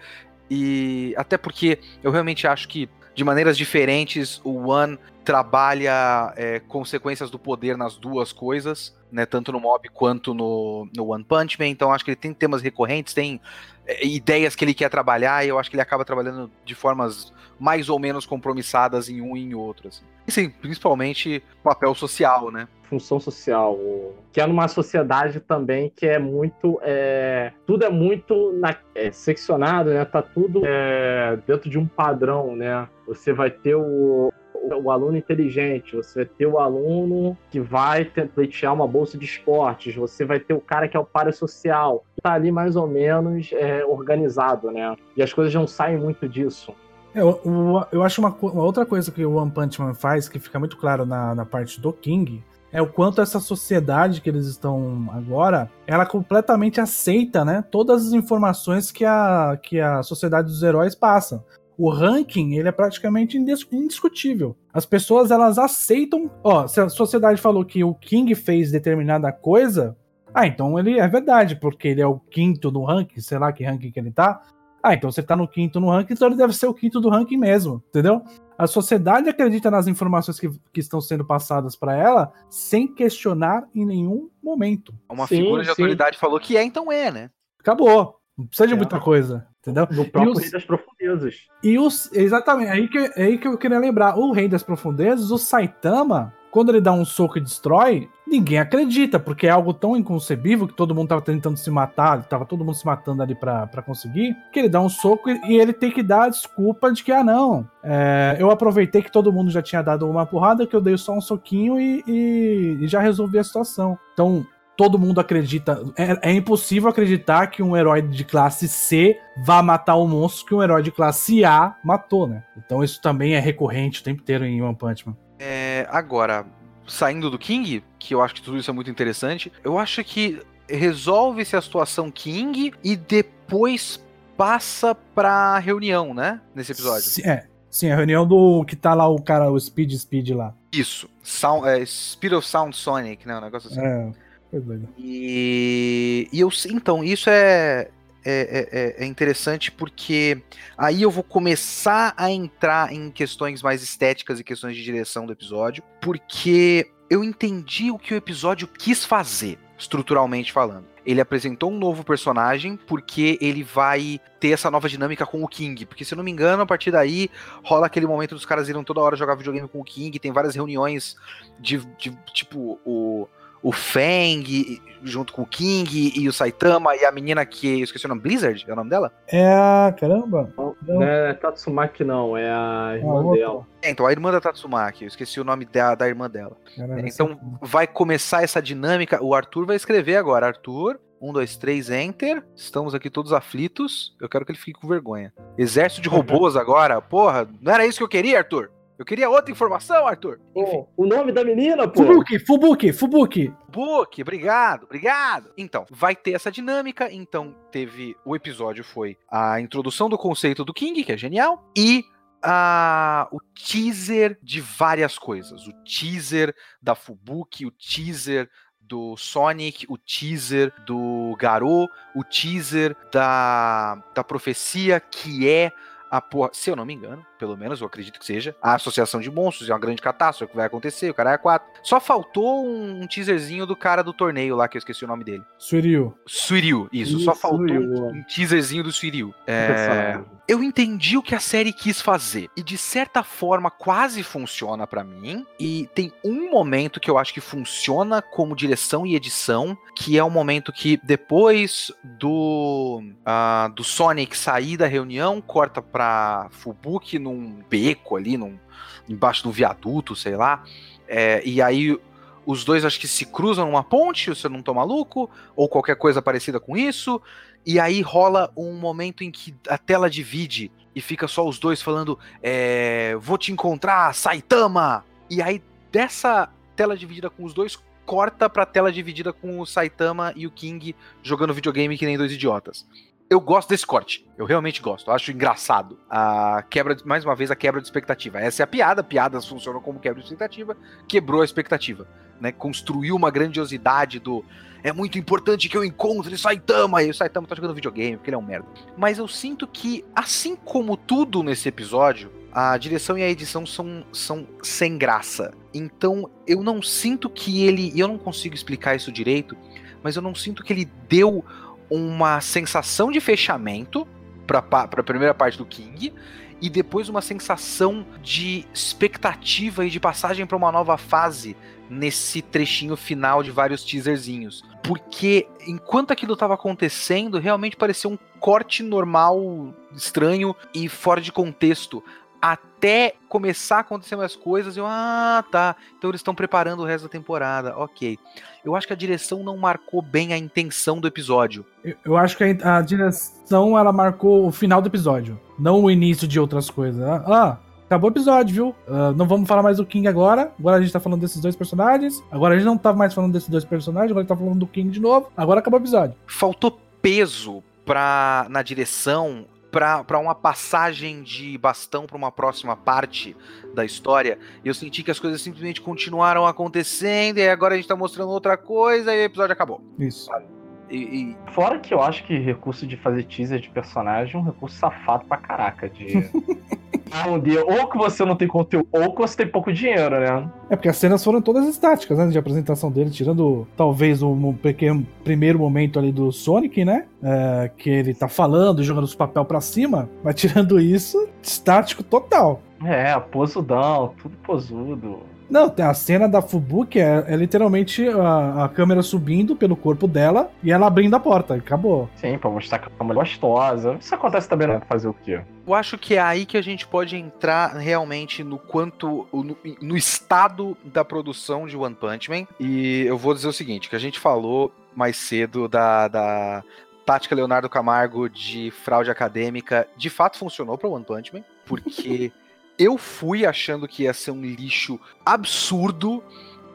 Speaker 1: E até porque eu realmente acho que de maneiras diferentes o One trabalha é, consequências do poder nas duas coisas, né? Tanto no Mob quanto no, no One Punch Man. Então acho que ele tem temas recorrentes, tem é, ideias que ele quer trabalhar, e eu acho que ele acaba trabalhando de formas mais ou menos compromissadas em um e em outro. Assim. E sim, principalmente papel social, né?
Speaker 2: Função social, que é numa sociedade também que é muito. É, tudo é muito na, é, seccionado, né? Tá tudo é, dentro de um padrão, né? Você vai ter o, o aluno inteligente, você vai ter o aluno que vai pleitear uma bolsa de esportes, você vai ter o cara que é o parasocial, tá ali mais ou menos é, organizado, né? E as coisas não saem muito disso.
Speaker 5: É, eu, eu, eu acho uma, uma, outra coisa que o One Punch Man faz, que fica muito claro na, na parte do King, é o quanto essa sociedade que eles estão agora, ela completamente aceita, né, todas as informações que a, que a sociedade dos heróis passa o ranking ele é praticamente indiscutível. As pessoas elas aceitam, ó, se a sociedade falou que o King fez determinada coisa, ah, então ele é verdade, porque ele é o quinto no ranking, sei lá que ranking que ele tá. Ah, então você tá no quinto no ranking, então ele deve ser o quinto do ranking mesmo, entendeu? A sociedade acredita nas informações que, que estão sendo passadas para ela sem questionar em nenhum momento.
Speaker 1: Uma sim, figura de sim. autoridade falou que é, então é, né?
Speaker 5: Acabou. Não precisa de é. muita coisa. Entendeu?
Speaker 2: No próprio os, Rei das Profundezas.
Speaker 5: E os. Exatamente, aí que, aí que eu queria lembrar. O Rei das Profundezas, o Saitama, quando ele dá um soco e destrói, ninguém acredita, porque é algo tão inconcebível que todo mundo tava tentando se matar, tava todo mundo se matando ali pra, conseguir, que ele dá um soco e, e ele tem que dar a desculpa de que, ah, não, é, eu aproveitei que todo mundo já tinha dado uma porrada, que eu dei só um soquinho e, e, e já resolvi a situação. Então, todo mundo acredita. É, é, impossível acreditar que um herói de classe C vá matar o monstro que um herói de classe A matou, né? Então isso também é recorrente o tempo inteiro em One Punch Man.
Speaker 1: É, agora, saindo do King, que eu acho que tudo isso é muito interessante, eu acho que resolve-se a situação King e depois passa pra reunião, né? Nesse episódio.
Speaker 5: Sim, é. Sim, a reunião do que tá lá o cara, o Speed Speed lá.
Speaker 1: Isso. Sound, é, Speed of Sound Sonic, né? Um negócio assim.
Speaker 5: É. Foi doido.
Speaker 1: E, e eu então isso é, é, é, é interessante porque aí eu vou começar a entrar em questões mais estéticas e questões de direção do episódio, porque eu entendi o que o episódio quis fazer, estruturalmente falando. Ele apresentou um novo personagem porque ele vai ter essa nova dinâmica com o King. Porque, se eu não me engano, a partir daí rola aquele momento dos caras irem toda hora jogar videogame com o King. Tem várias reuniões de, de tipo, o, o Feng junto com o King e o Saitama e a menina que eu esqueci o nome, Blizzard, é o nome dela?
Speaker 5: É a. Caramba!
Speaker 2: Não,
Speaker 5: Não.
Speaker 2: é Tatsumaki, não, é a irmã
Speaker 5: outra.
Speaker 2: dela.
Speaker 1: É, então, a irmã da Tatsumaki, eu esqueci o nome da, da irmã dela.
Speaker 5: Caramba,
Speaker 1: Então vai começar essa dinâmica. O Arthur vai escrever agora. Arthur, um, dois, três, enter. Estamos aqui todos aflitos. Eu quero que ele fique com vergonha. Exército de robôs agora. Porra, não era isso que eu queria, Arthur? Eu queria outra informação, Arthur. Enfim.
Speaker 2: O nome da menina, pô.
Speaker 5: Fubuki, Fubuki, Fubuki.
Speaker 1: Book, obrigado, obrigado. Então, vai ter essa dinâmica. Então, teve. O episódio foi a introdução do conceito do King, que é genial, e a, o teaser de várias coisas. O teaser da Fubuki, o teaser do Sonic, o teaser do Garou, o teaser da, da profecia, que é a porra, se eu não me engano, pelo menos eu acredito que seja, a Associação de Monstros é uma grande catástrofe que vai acontecer, o cara é quatro. Só faltou um, um teaserzinho do cara do torneio lá, que eu esqueci o nome dele.
Speaker 5: Suiryu.
Speaker 1: Suiryu, isso, só
Speaker 2: Isso,
Speaker 1: faltou
Speaker 2: Suiryu.
Speaker 1: um, um teaserzinho do Suiryu. É. eu entendi o que a série quis fazer e de certa forma quase funciona pra mim. E tem um momento que eu acho que funciona como direção e edição, que é o momento que depois do ah, do Sonic sair da reunião, corta pra Fubuki num beco ali, num, embaixo do viaduto, sei lá. É, e aí os dois acho que se cruzam numa ponte, se eu não tô maluco, ou qualquer coisa parecida com isso. E aí rola um momento em que a tela divide e fica só os dois falando: é, Vou te encontrar, Saitama! E aí dessa tela dividida com os dois, corta pra tela dividida com o Saitama e o King jogando videogame que nem dois idiotas. Eu gosto desse corte. Eu realmente gosto. Eu acho engraçado. A quebra, de- mais uma vez, a quebra de expectativa. Essa é a piada. Piadas funcionam como quebra de expectativa. Quebrou a expectativa. Né? Construiu uma grandiosidade do. É muito importante que eu encontre Saitama. E o Saitama tá jogando videogame, porque ele é um merda. Mas eu sinto que, assim como tudo nesse episódio, a direção e a edição são, são sem graça. Então eu não sinto que ele. E eu não consigo explicar isso direito, mas eu não sinto que ele deu uma sensação de fechamento para a primeira parte do King e depois uma sensação de expectativa e de passagem para uma nova fase nesse trechinho final de vários teaserzinhos. Porque enquanto aquilo estava acontecendo, realmente parecia um corte normal, estranho e fora de contexto. Até começar a acontecer mais coisas, eu, ah, tá. Então eles estão preparando o resto da temporada, ok. Eu acho que a direção não marcou bem a intenção do episódio.
Speaker 5: Eu, eu acho que a, a direção ela marcou o final do episódio, não o início de outras coisas. Ah, ah, acabou o episódio, viu? Ah, não vamos falar mais do King agora. Agora a gente tá falando desses dois personagens. Agora a gente não tá mais falando desses dois personagens. Agora a gente tá falando do King de novo. Agora acabou o episódio.
Speaker 1: faltou peso pra, na direção para uma passagem de bastão para uma próxima parte da história. E eu senti que as coisas simplesmente continuaram acontecendo e agora a gente tá mostrando outra coisa e o episódio acabou.
Speaker 5: Isso.
Speaker 1: E, e-
Speaker 2: Fora que eu acho que recurso de fazer teaser de personagem é um recurso safado pra caraca. De. Ah, um dia, ou que você não tem conteúdo, ou que você tem pouco dinheiro, né?
Speaker 5: É porque as cenas foram todas estáticas, né? De apresentação dele, tirando talvez um pequeno primeiro momento ali do Sonic, né? É, que ele tá falando, jogando os papel pra cima. Mas tirando isso, estático total.
Speaker 2: É, posudão, tudo posudo.
Speaker 5: Não, tem a cena da Fubuki é, é literalmente a, a câmera subindo pelo corpo dela e ela abrindo a porta. e Acabou.
Speaker 2: Sim, pra mostrar que é uma gostosa. Isso acontece também, né? Fazer o quê?
Speaker 1: eu acho que é aí que a gente pode entrar realmente no quanto. no, no estado da produção de One Punch Man. E eu vou dizer o seguinte: que a gente falou mais cedo da. da tática Leonardo Camargo de fraude acadêmica de fato funcionou para One Punch Man, porque eu fui achando que ia ser um lixo absurdo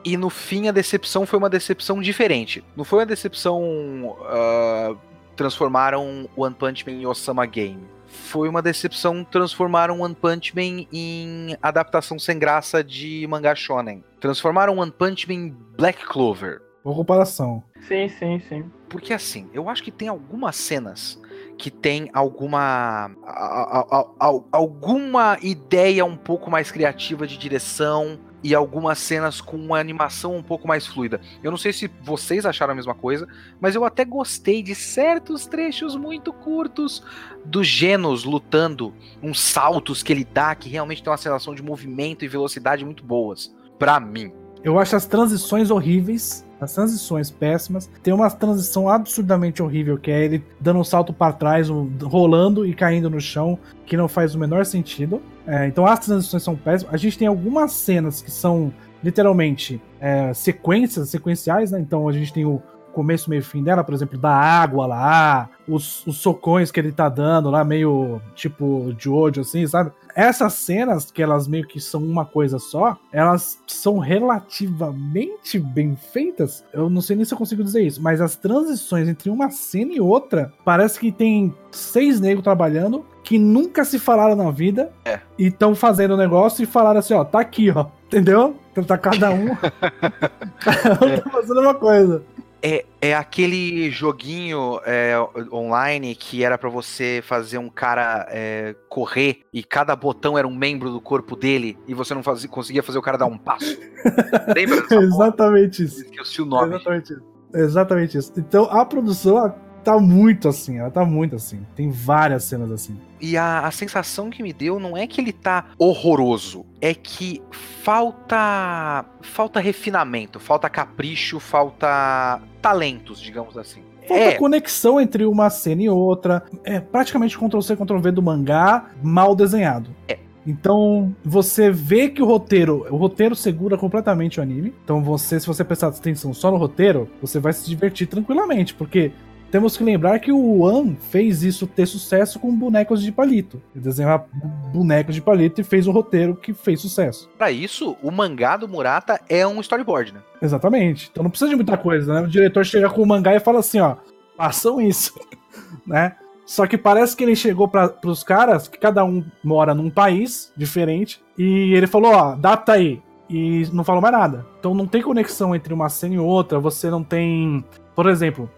Speaker 1: E no fim a decepção foi uma decepção diferente. Não foi uma decepção. Uh, transformaram One Punch Man em Osama Game. Foi uma decepção transformaram One Punch Man em adaptação sem graça de mangá shonen. Transformaram One Punch Man em Black Clover.
Speaker 5: Boa comparação.
Speaker 2: Sim, sim, sim.
Speaker 1: Porque assim, eu acho que tem algumas cenas que tem alguma a, a, a, alguma ideia um pouco mais criativa de direção e algumas cenas com uma animação um pouco mais fluida. Eu não sei se vocês acharam a mesma coisa, mas eu até gostei de certos trechos muito curtos do Genos lutando, uns saltos que ele dá que realmente tem uma sensação de movimento e velocidade muito boas, para mim.
Speaker 5: Eu acho as transições horríveis as transições péssimas. Tem uma transição absurdamente horrível, que é ele dando um salto para trás, rolando e caindo no chão, que não faz o menor sentido. É, então as transições são péssimas. A gente tem algumas cenas que são literalmente é, sequências, sequenciais, né? Então a gente tem o começo, meio fim dela, por exemplo, da água lá, os, os socões que ele tá dando lá, meio tipo Jojo, assim, sabe? Essas cenas, que elas meio que são uma coisa só, elas são relativamente bem feitas. Eu não sei nem se eu consigo dizer isso, mas as transições entre uma cena e outra, parece que tem seis negros trabalhando que nunca se falaram na vida
Speaker 1: é.
Speaker 5: e estão fazendo o negócio e falaram assim, ó, tá aqui, ó. Entendeu? Então tá cada um. cada um é. tá fazendo uma coisa.
Speaker 1: É, é aquele joguinho é, online que era para você fazer um cara é, correr e cada botão era um membro do corpo dele e você não fazia, conseguia fazer o cara dar um passo.
Speaker 5: Lembra? Exatamente isso.
Speaker 1: Esqueci o nome.
Speaker 5: Exatamente isso. Exatamente isso. Então a produção tá muito assim, ela tá muito assim. Tem várias cenas assim.
Speaker 1: E a, a sensação que me deu não é que ele tá horroroso, é que falta falta refinamento, falta capricho, falta talentos, digamos assim.
Speaker 5: Falta é. conexão entre uma cena e outra. É praticamente Ctrl-C, Ctrl-V do mangá mal desenhado.
Speaker 1: É.
Speaker 5: Então, você vê que o roteiro, o roteiro segura completamente o anime. Então, você, se você prestar atenção só no roteiro, você vai se divertir tranquilamente, porque temos que lembrar que o One fez isso ter sucesso com bonecos de palito. Ele desenhava bonecos de palito e fez o roteiro que fez sucesso.
Speaker 1: Para isso, o mangá do Murata é um storyboard, né?
Speaker 5: Exatamente. Então não precisa de muita coisa, né? O diretor chega com o mangá e fala assim, ó, façam isso, né? Só que parece que ele chegou para os caras, que cada um mora num país diferente, e ele falou, ó, data aí. E não falou mais nada. Então não tem conexão entre uma cena e outra, você não tem. Por exemplo,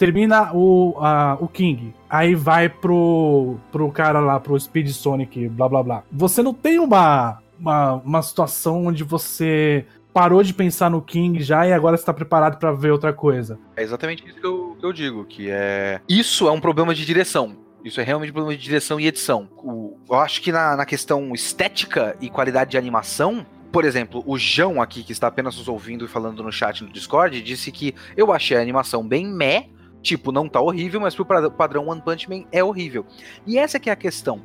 Speaker 5: termina o, a, o King, aí vai pro, pro cara lá, pro Speed Sonic, blá blá blá. Você não tem uma, uma, uma situação onde você parou de pensar no King já e agora está preparado para ver outra coisa.
Speaker 1: É exatamente isso que eu, que eu digo, que é. Isso é um problema de direção. Isso é realmente um problema de direção e edição. O, eu acho que na, na questão estética e qualidade de animação, por exemplo, o João aqui, que está apenas nos ouvindo e falando no chat no Discord, disse que eu achei a animação bem meh, Tipo, não tá horrível, mas pro padrão One Punch Man é horrível. E essa que é a questão.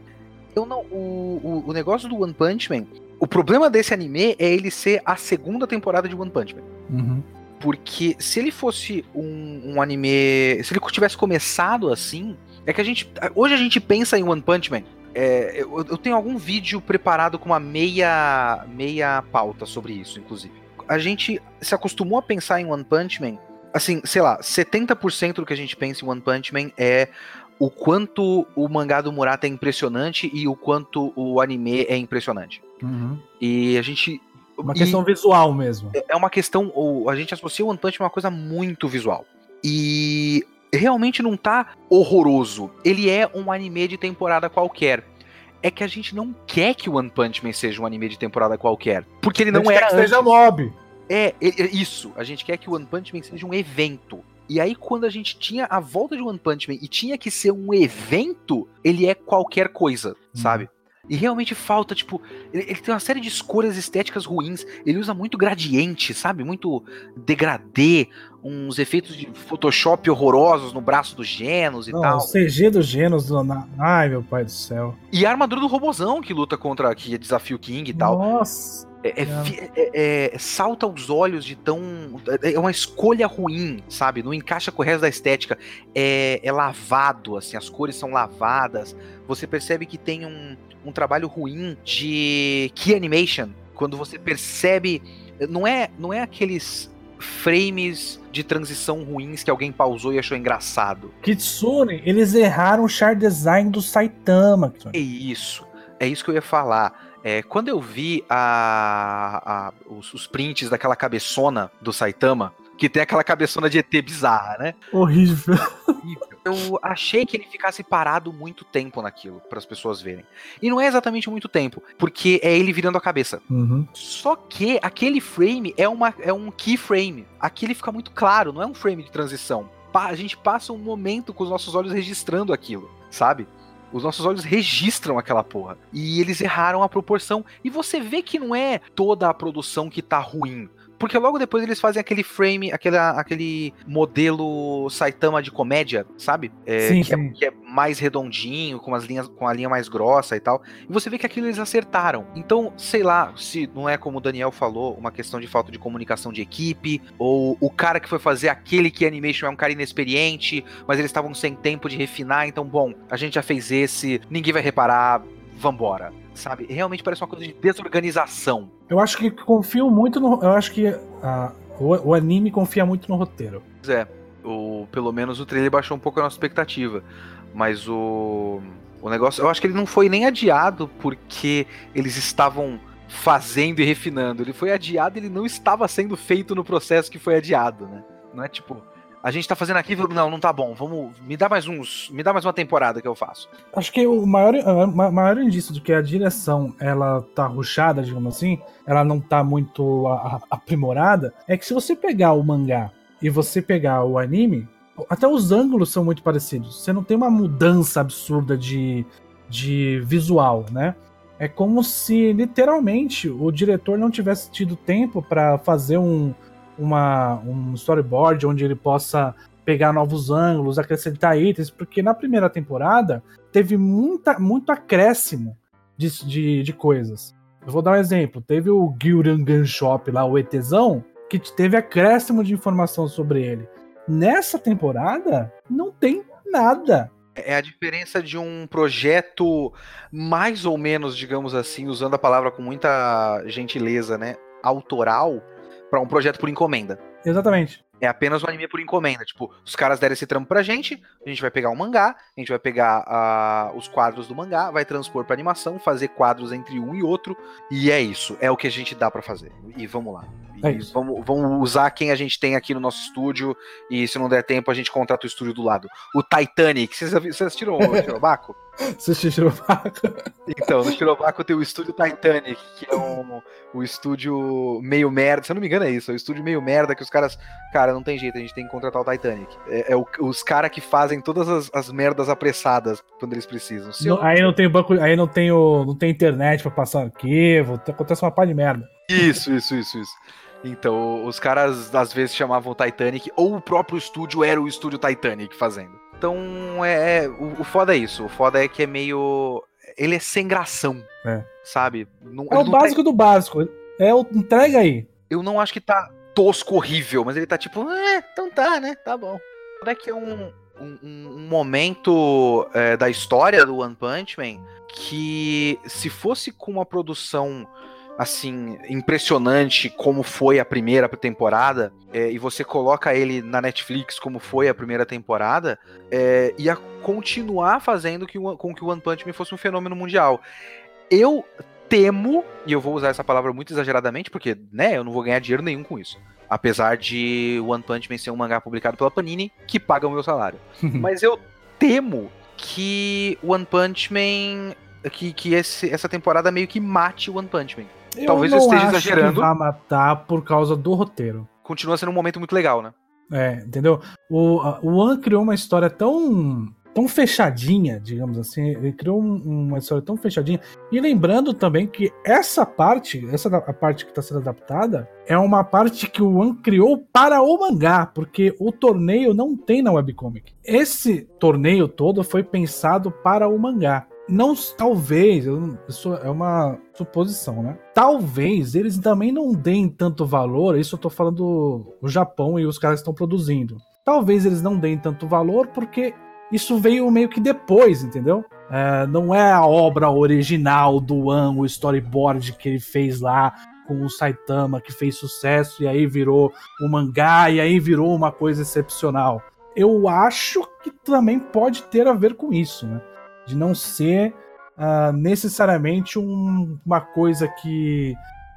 Speaker 1: Eu não, o, o, o negócio do One Punch Man, o problema desse anime é ele ser a segunda temporada de One Punch Man.
Speaker 5: Uhum.
Speaker 1: Porque se ele fosse um, um, anime. Se ele tivesse começado assim. É que a gente. Hoje a gente pensa em One Punch Man. É, eu, eu, tenho algum vídeo preparado com uma meia, meia pauta sobre isso, inclusive. A gente se acostumou a pensar em One Punch Man assim, sei lá, 70% do que a gente pensa em One Punch Man é o quanto o mangá do Murata é impressionante e o quanto o anime é impressionante.
Speaker 5: Uhum.
Speaker 1: E a gente.
Speaker 5: Uma questão visual mesmo.
Speaker 1: É, é uma questão. A gente associa o One Punch Man a uma coisa muito visual. E realmente não tá horroroso. Ele é um anime de temporada qualquer. É que a gente não quer que o One Punch Man seja um anime de temporada qualquer. Porque ele não é.
Speaker 5: Que seja mob.
Speaker 1: É, é, isso. A gente quer que o One Punch Man seja um evento. E aí, quando a gente tinha a volta de One Punch Man e tinha que ser um evento, ele é qualquer coisa, uhum. sabe? E realmente falta, tipo, ele, ele, tem uma série de escolhas estéticas ruins. Ele usa muito gradiente, sabe? Muito degradê, uns efeitos de Photoshop horrorosos no braço do Genos e Não, tal. O
Speaker 5: CG do Genos, do... ai meu pai do céu.
Speaker 1: E a armadura do robozão que luta contra, que desafia o King e tal.
Speaker 5: Nossa.
Speaker 1: É, é, é, é, salta aos olhos de tão. É, é uma escolha ruim, sabe? Não encaixa com o resto da estética. É, é lavado, assim, as cores são lavadas. Você percebe que tem um, um trabalho ruim de key animation. Quando você percebe Não é, não é aqueles frames de transição ruins que alguém pausou e achou engraçado.
Speaker 5: Kitsune, eles erraram o char design do Saitama.
Speaker 1: É isso. É isso que eu ia falar. É, quando eu vi a, a os, os, prints daquela cabeçona do Saitama, que tem aquela cabeçona de ET bizarra, né?
Speaker 5: Horrível.
Speaker 1: Eu achei que ele ficasse parado muito tempo naquilo, para as pessoas verem. E não é exatamente muito tempo, porque é ele virando a cabeça.
Speaker 5: Uhum.
Speaker 1: Só que aquele frame é, uma, é um keyframe. Aqui ele fica muito claro, não é um frame de transição. A gente passa um momento com os nossos olhos registrando aquilo, sabe? Os nossos olhos registram aquela porra. E eles erraram a proporção. E você vê que não é toda a produção que tá ruim. Porque logo depois eles fazem aquele frame, aquele, aquele modelo Saitama de comédia, sabe? É,
Speaker 5: sim,
Speaker 1: que, é,
Speaker 5: sim.
Speaker 1: É, que, É, mais redondinho, com as linhas, com a linha mais grossa e tal. E você vê que aquilo eles acertaram. Então, sei lá, se não é como o Daniel falou, uma questão de falta de comunicação de equipe, ou o cara que foi fazer aquele que animation é um cara inexperiente, mas eles estavam sem tempo de refinar, então, bom, a gente já fez esse, ninguém vai reparar, vambora sabe? Realmente parece uma coisa de desorganização.
Speaker 5: Eu acho que confio muito no. Eu acho que uh, o, o, anime confia muito no roteiro.
Speaker 1: Pois é. O, pelo menos o trailer baixou um pouco a nossa expectativa. Mas o. O negócio. Eu acho que ele não foi nem adiado porque eles estavam fazendo e refinando. Ele foi adiado e ele não estava sendo feito no processo que foi adiado, né? Não é tipo a gente tá fazendo aqui, não, não tá bom. Vamos, me dá mais uns, me dá mais uma temporada que eu faço.
Speaker 5: Acho que o maior, maior indício de que a direção ela tá ruchada, digamos assim, ela não tá muito aprimorada, é que se você pegar o mangá e você pegar o anime, até os ângulos são muito parecidos. Você não tem uma mudança absurda de, de visual, né? É como se literalmente o diretor não tivesse tido tempo para fazer um uma, um storyboard onde ele possa pegar novos ângulos, acrescentar itens, porque na primeira temporada teve muita, muito acréscimo de, de, de coisas. Eu vou dar um exemplo. Teve o Gildan Gun Shop lá, o ETzão, que teve acréscimo de informação sobre ele. Nessa temporada, não tem nada.
Speaker 1: É a diferença de um projeto mais ou menos, digamos assim, usando a palavra com muita gentileza, né? Autoral, para um projeto por encomenda.
Speaker 5: Exatamente.
Speaker 1: É apenas um anime por encomenda. Tipo, os caras deram esse trampo pra gente, a gente vai pegar um mangá, a gente vai pegar uh, os quadros do mangá, vai transpor pra animação, fazer quadros entre um e outro, e é isso. É o que a gente dá para fazer. E vamos lá.
Speaker 5: É
Speaker 1: e vamos, vamos usar quem a gente tem aqui no nosso estúdio, e se não der tempo, a gente contrata o estúdio do lado. O Titanic. Vocês, vocês assistiram o Shirobaco?
Speaker 5: Assisti Shirobaco.
Speaker 1: Então, no Shirobaco tem o estúdio Titanic, que é um, o estúdio meio merda. Se eu não me engano, é isso. É o estúdio meio merda que os caras. Cara, não tem jeito, a gente tem que contratar o Titanic. É, é o, os caras que fazem todas as, as, merdas apressadas quando eles precisam.
Speaker 5: Não, aí não tem banco, aí não tem, o, não tem internet pra passar arquivo, acontece uma pá de merda.
Speaker 1: Isso, isso, isso, isso. Então, os caras às vezes chamavam Titanic, ou o próprio estúdio era o estúdio Titanic fazendo. Então, é, é o, o foda é isso. O foda é que é meio. Ele é sem gração.
Speaker 5: É.
Speaker 1: Sabe? Não,
Speaker 5: é o básico do básico. É o entrega aí.
Speaker 1: Eu não acho que tá tosco horrível, mas ele tá tipo, é, então tá, né? Tá bom. É que é um, um, um momento é, da história do One Punch Man que se fosse com uma produção assim, impressionante como foi a primeira temporada, é, e você coloca ele na Netflix como foi a primeira temporada, é, ia continuar fazendo que, com que o One Punch Man fosse um fenômeno mundial. Eu temo, e eu vou usar essa palavra muito exageradamente, porque, né, eu não vou ganhar dinheiro nenhum com isso. Apesar de One Punch Man ser um mangá publicado pela Panini, que paga o meu salário. Mas eu temo que One Punch Man. Que, que esse, essa temporada meio que mate One Punch Man.
Speaker 5: Eu Talvez eu esteja exagerando. Que vai matar por causa do roteiro.
Speaker 1: Continua sendo um momento muito legal, né?
Speaker 5: É, entendeu? O, o One criou uma história tão tão fechadinha, digamos assim. Ele criou um, uma história tão fechadinha. E lembrando também que essa parte, essa a parte que está sendo adaptada, é uma parte que o One criou para o mangá, porque o torneio não tem na webcomic. Esse torneio todo foi pensado para o mangá não talvez isso é uma suposição né talvez eles também não deem tanto valor isso eu tô falando do Japão e os caras estão produzindo talvez eles não deem tanto valor porque isso veio meio que depois entendeu é, não é a obra original do An o storyboard que ele fez lá com o Saitama que fez sucesso e aí virou um mangá e aí virou uma coisa excepcional. Eu acho que também pode ter a ver com isso, né? De não ser uh, necessariamente um, uma coisa que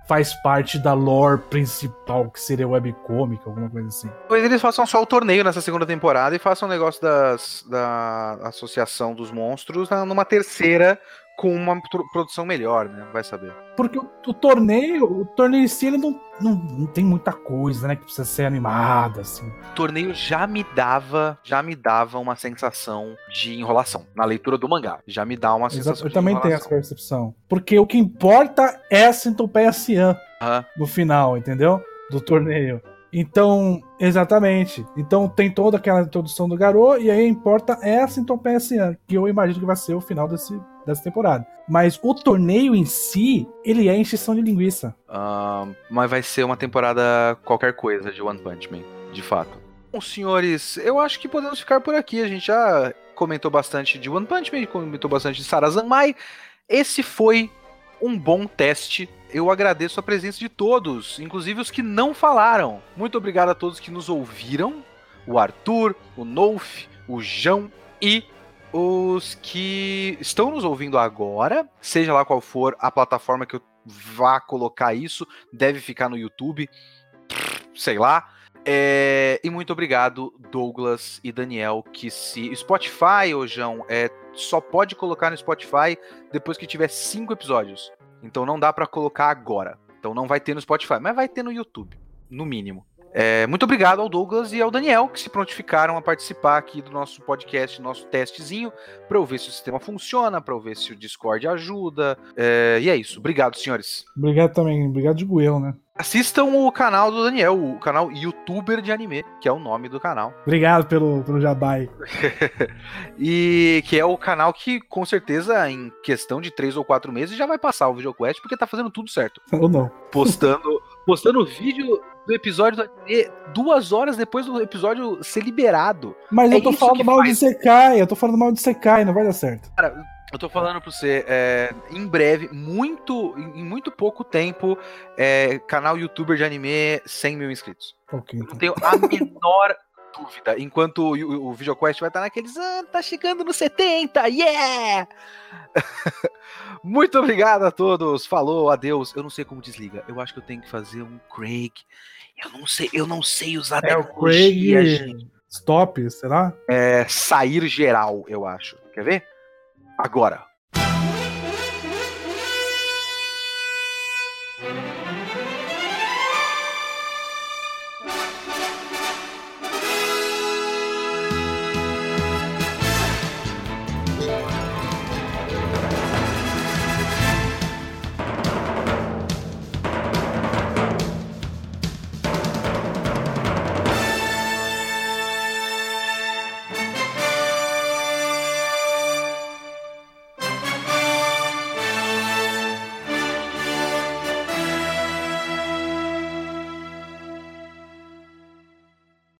Speaker 5: faz parte da lore principal, que seria webcomic, alguma coisa assim.
Speaker 1: Talvez eles façam só o torneio nessa segunda temporada e façam o negócio das, da Associação dos Monstros numa terceira com uma produção melhor, né? Vai saber.
Speaker 5: Porque o, o, torneio, o torneio em si, ele não, não, não, tem muita coisa, né? Que precisa ser animada, assim.
Speaker 1: O torneio já me dava, já me dava uma sensação de enrolação. Na leitura do mangá, já me dá uma sensação
Speaker 5: Exato, Eu também tenho essa percepção. Porque o que importa é a centopeia cian uhum. no final, entendeu? Do torneio. Então, exatamente. Então tem toda aquela introdução do Garou, e aí importa é a centopeia cian, que eu imagino que vai ser o final desse dessa temporada. Mas o torneio em si, ele é encheção de linguiça.
Speaker 1: Uh, mas vai ser uma temporada qualquer coisa de One Punch Man, de fato. Bom, senhores, eu acho que podemos ficar por aqui. A gente já comentou bastante de One Punch Man, comentou bastante de Sarazanmai. Esse foi um bom teste. Eu agradeço a presença de todos, inclusive os que não falaram. Muito obrigado a todos que nos ouviram. O Arthur, o Nolf, o João e os que estão nos ouvindo agora, seja lá qual for a plataforma que eu vá colocar isso, deve ficar no YouTube, sei lá. É, e muito obrigado, Douglas e Daniel, que se. Spotify, ô João, é, só pode colocar no Spotify depois que tiver cinco episódios. Então não dá para colocar agora. Então não vai ter no Spotify, mas vai ter no YouTube, no mínimo. É, muito obrigado ao Douglas e ao Daniel que se prontificaram a participar aqui do nosso podcast, nosso testezinho, para eu ver se o sistema funciona, para eu ver se o Discord ajuda. É, e é isso. Obrigado, senhores.
Speaker 5: Obrigado também. Obrigado de Goel, né?
Speaker 1: Assistam o canal do Daniel, o canal YouTuber de anime, que é o nome do canal.
Speaker 5: Obrigado pelo, pelo jabai.
Speaker 1: e que é o canal que, com certeza, em questão de três ou quatro meses, já vai passar o VideoQuest, porque tá fazendo tudo certo.
Speaker 5: Ou não.
Speaker 1: Postando, postando vídeo do episódio do anime duas horas depois do episódio ser liberado.
Speaker 5: Mas é eu tô falando mal faz. de Sekai, eu tô falando mal de Sekai, não vai dar certo.
Speaker 1: Cara, eu tô falando pra você, é, em breve, muito, em muito pouco tempo, é, canal youtuber de anime 100 mil inscritos.
Speaker 5: Okay,
Speaker 1: então. Não tenho a menor dúvida. Enquanto o, o, o VideoQuest vai estar naqueles, ah, tá chegando no 70, yeah! muito obrigado a todos, falou, adeus. Eu não sei como desliga, eu acho que eu tenho que fazer um Craig. Eu não sei, eu não sei usar
Speaker 5: é, o Craig gente. Stop, será?
Speaker 1: É, sair geral, eu acho. Quer ver? Agora.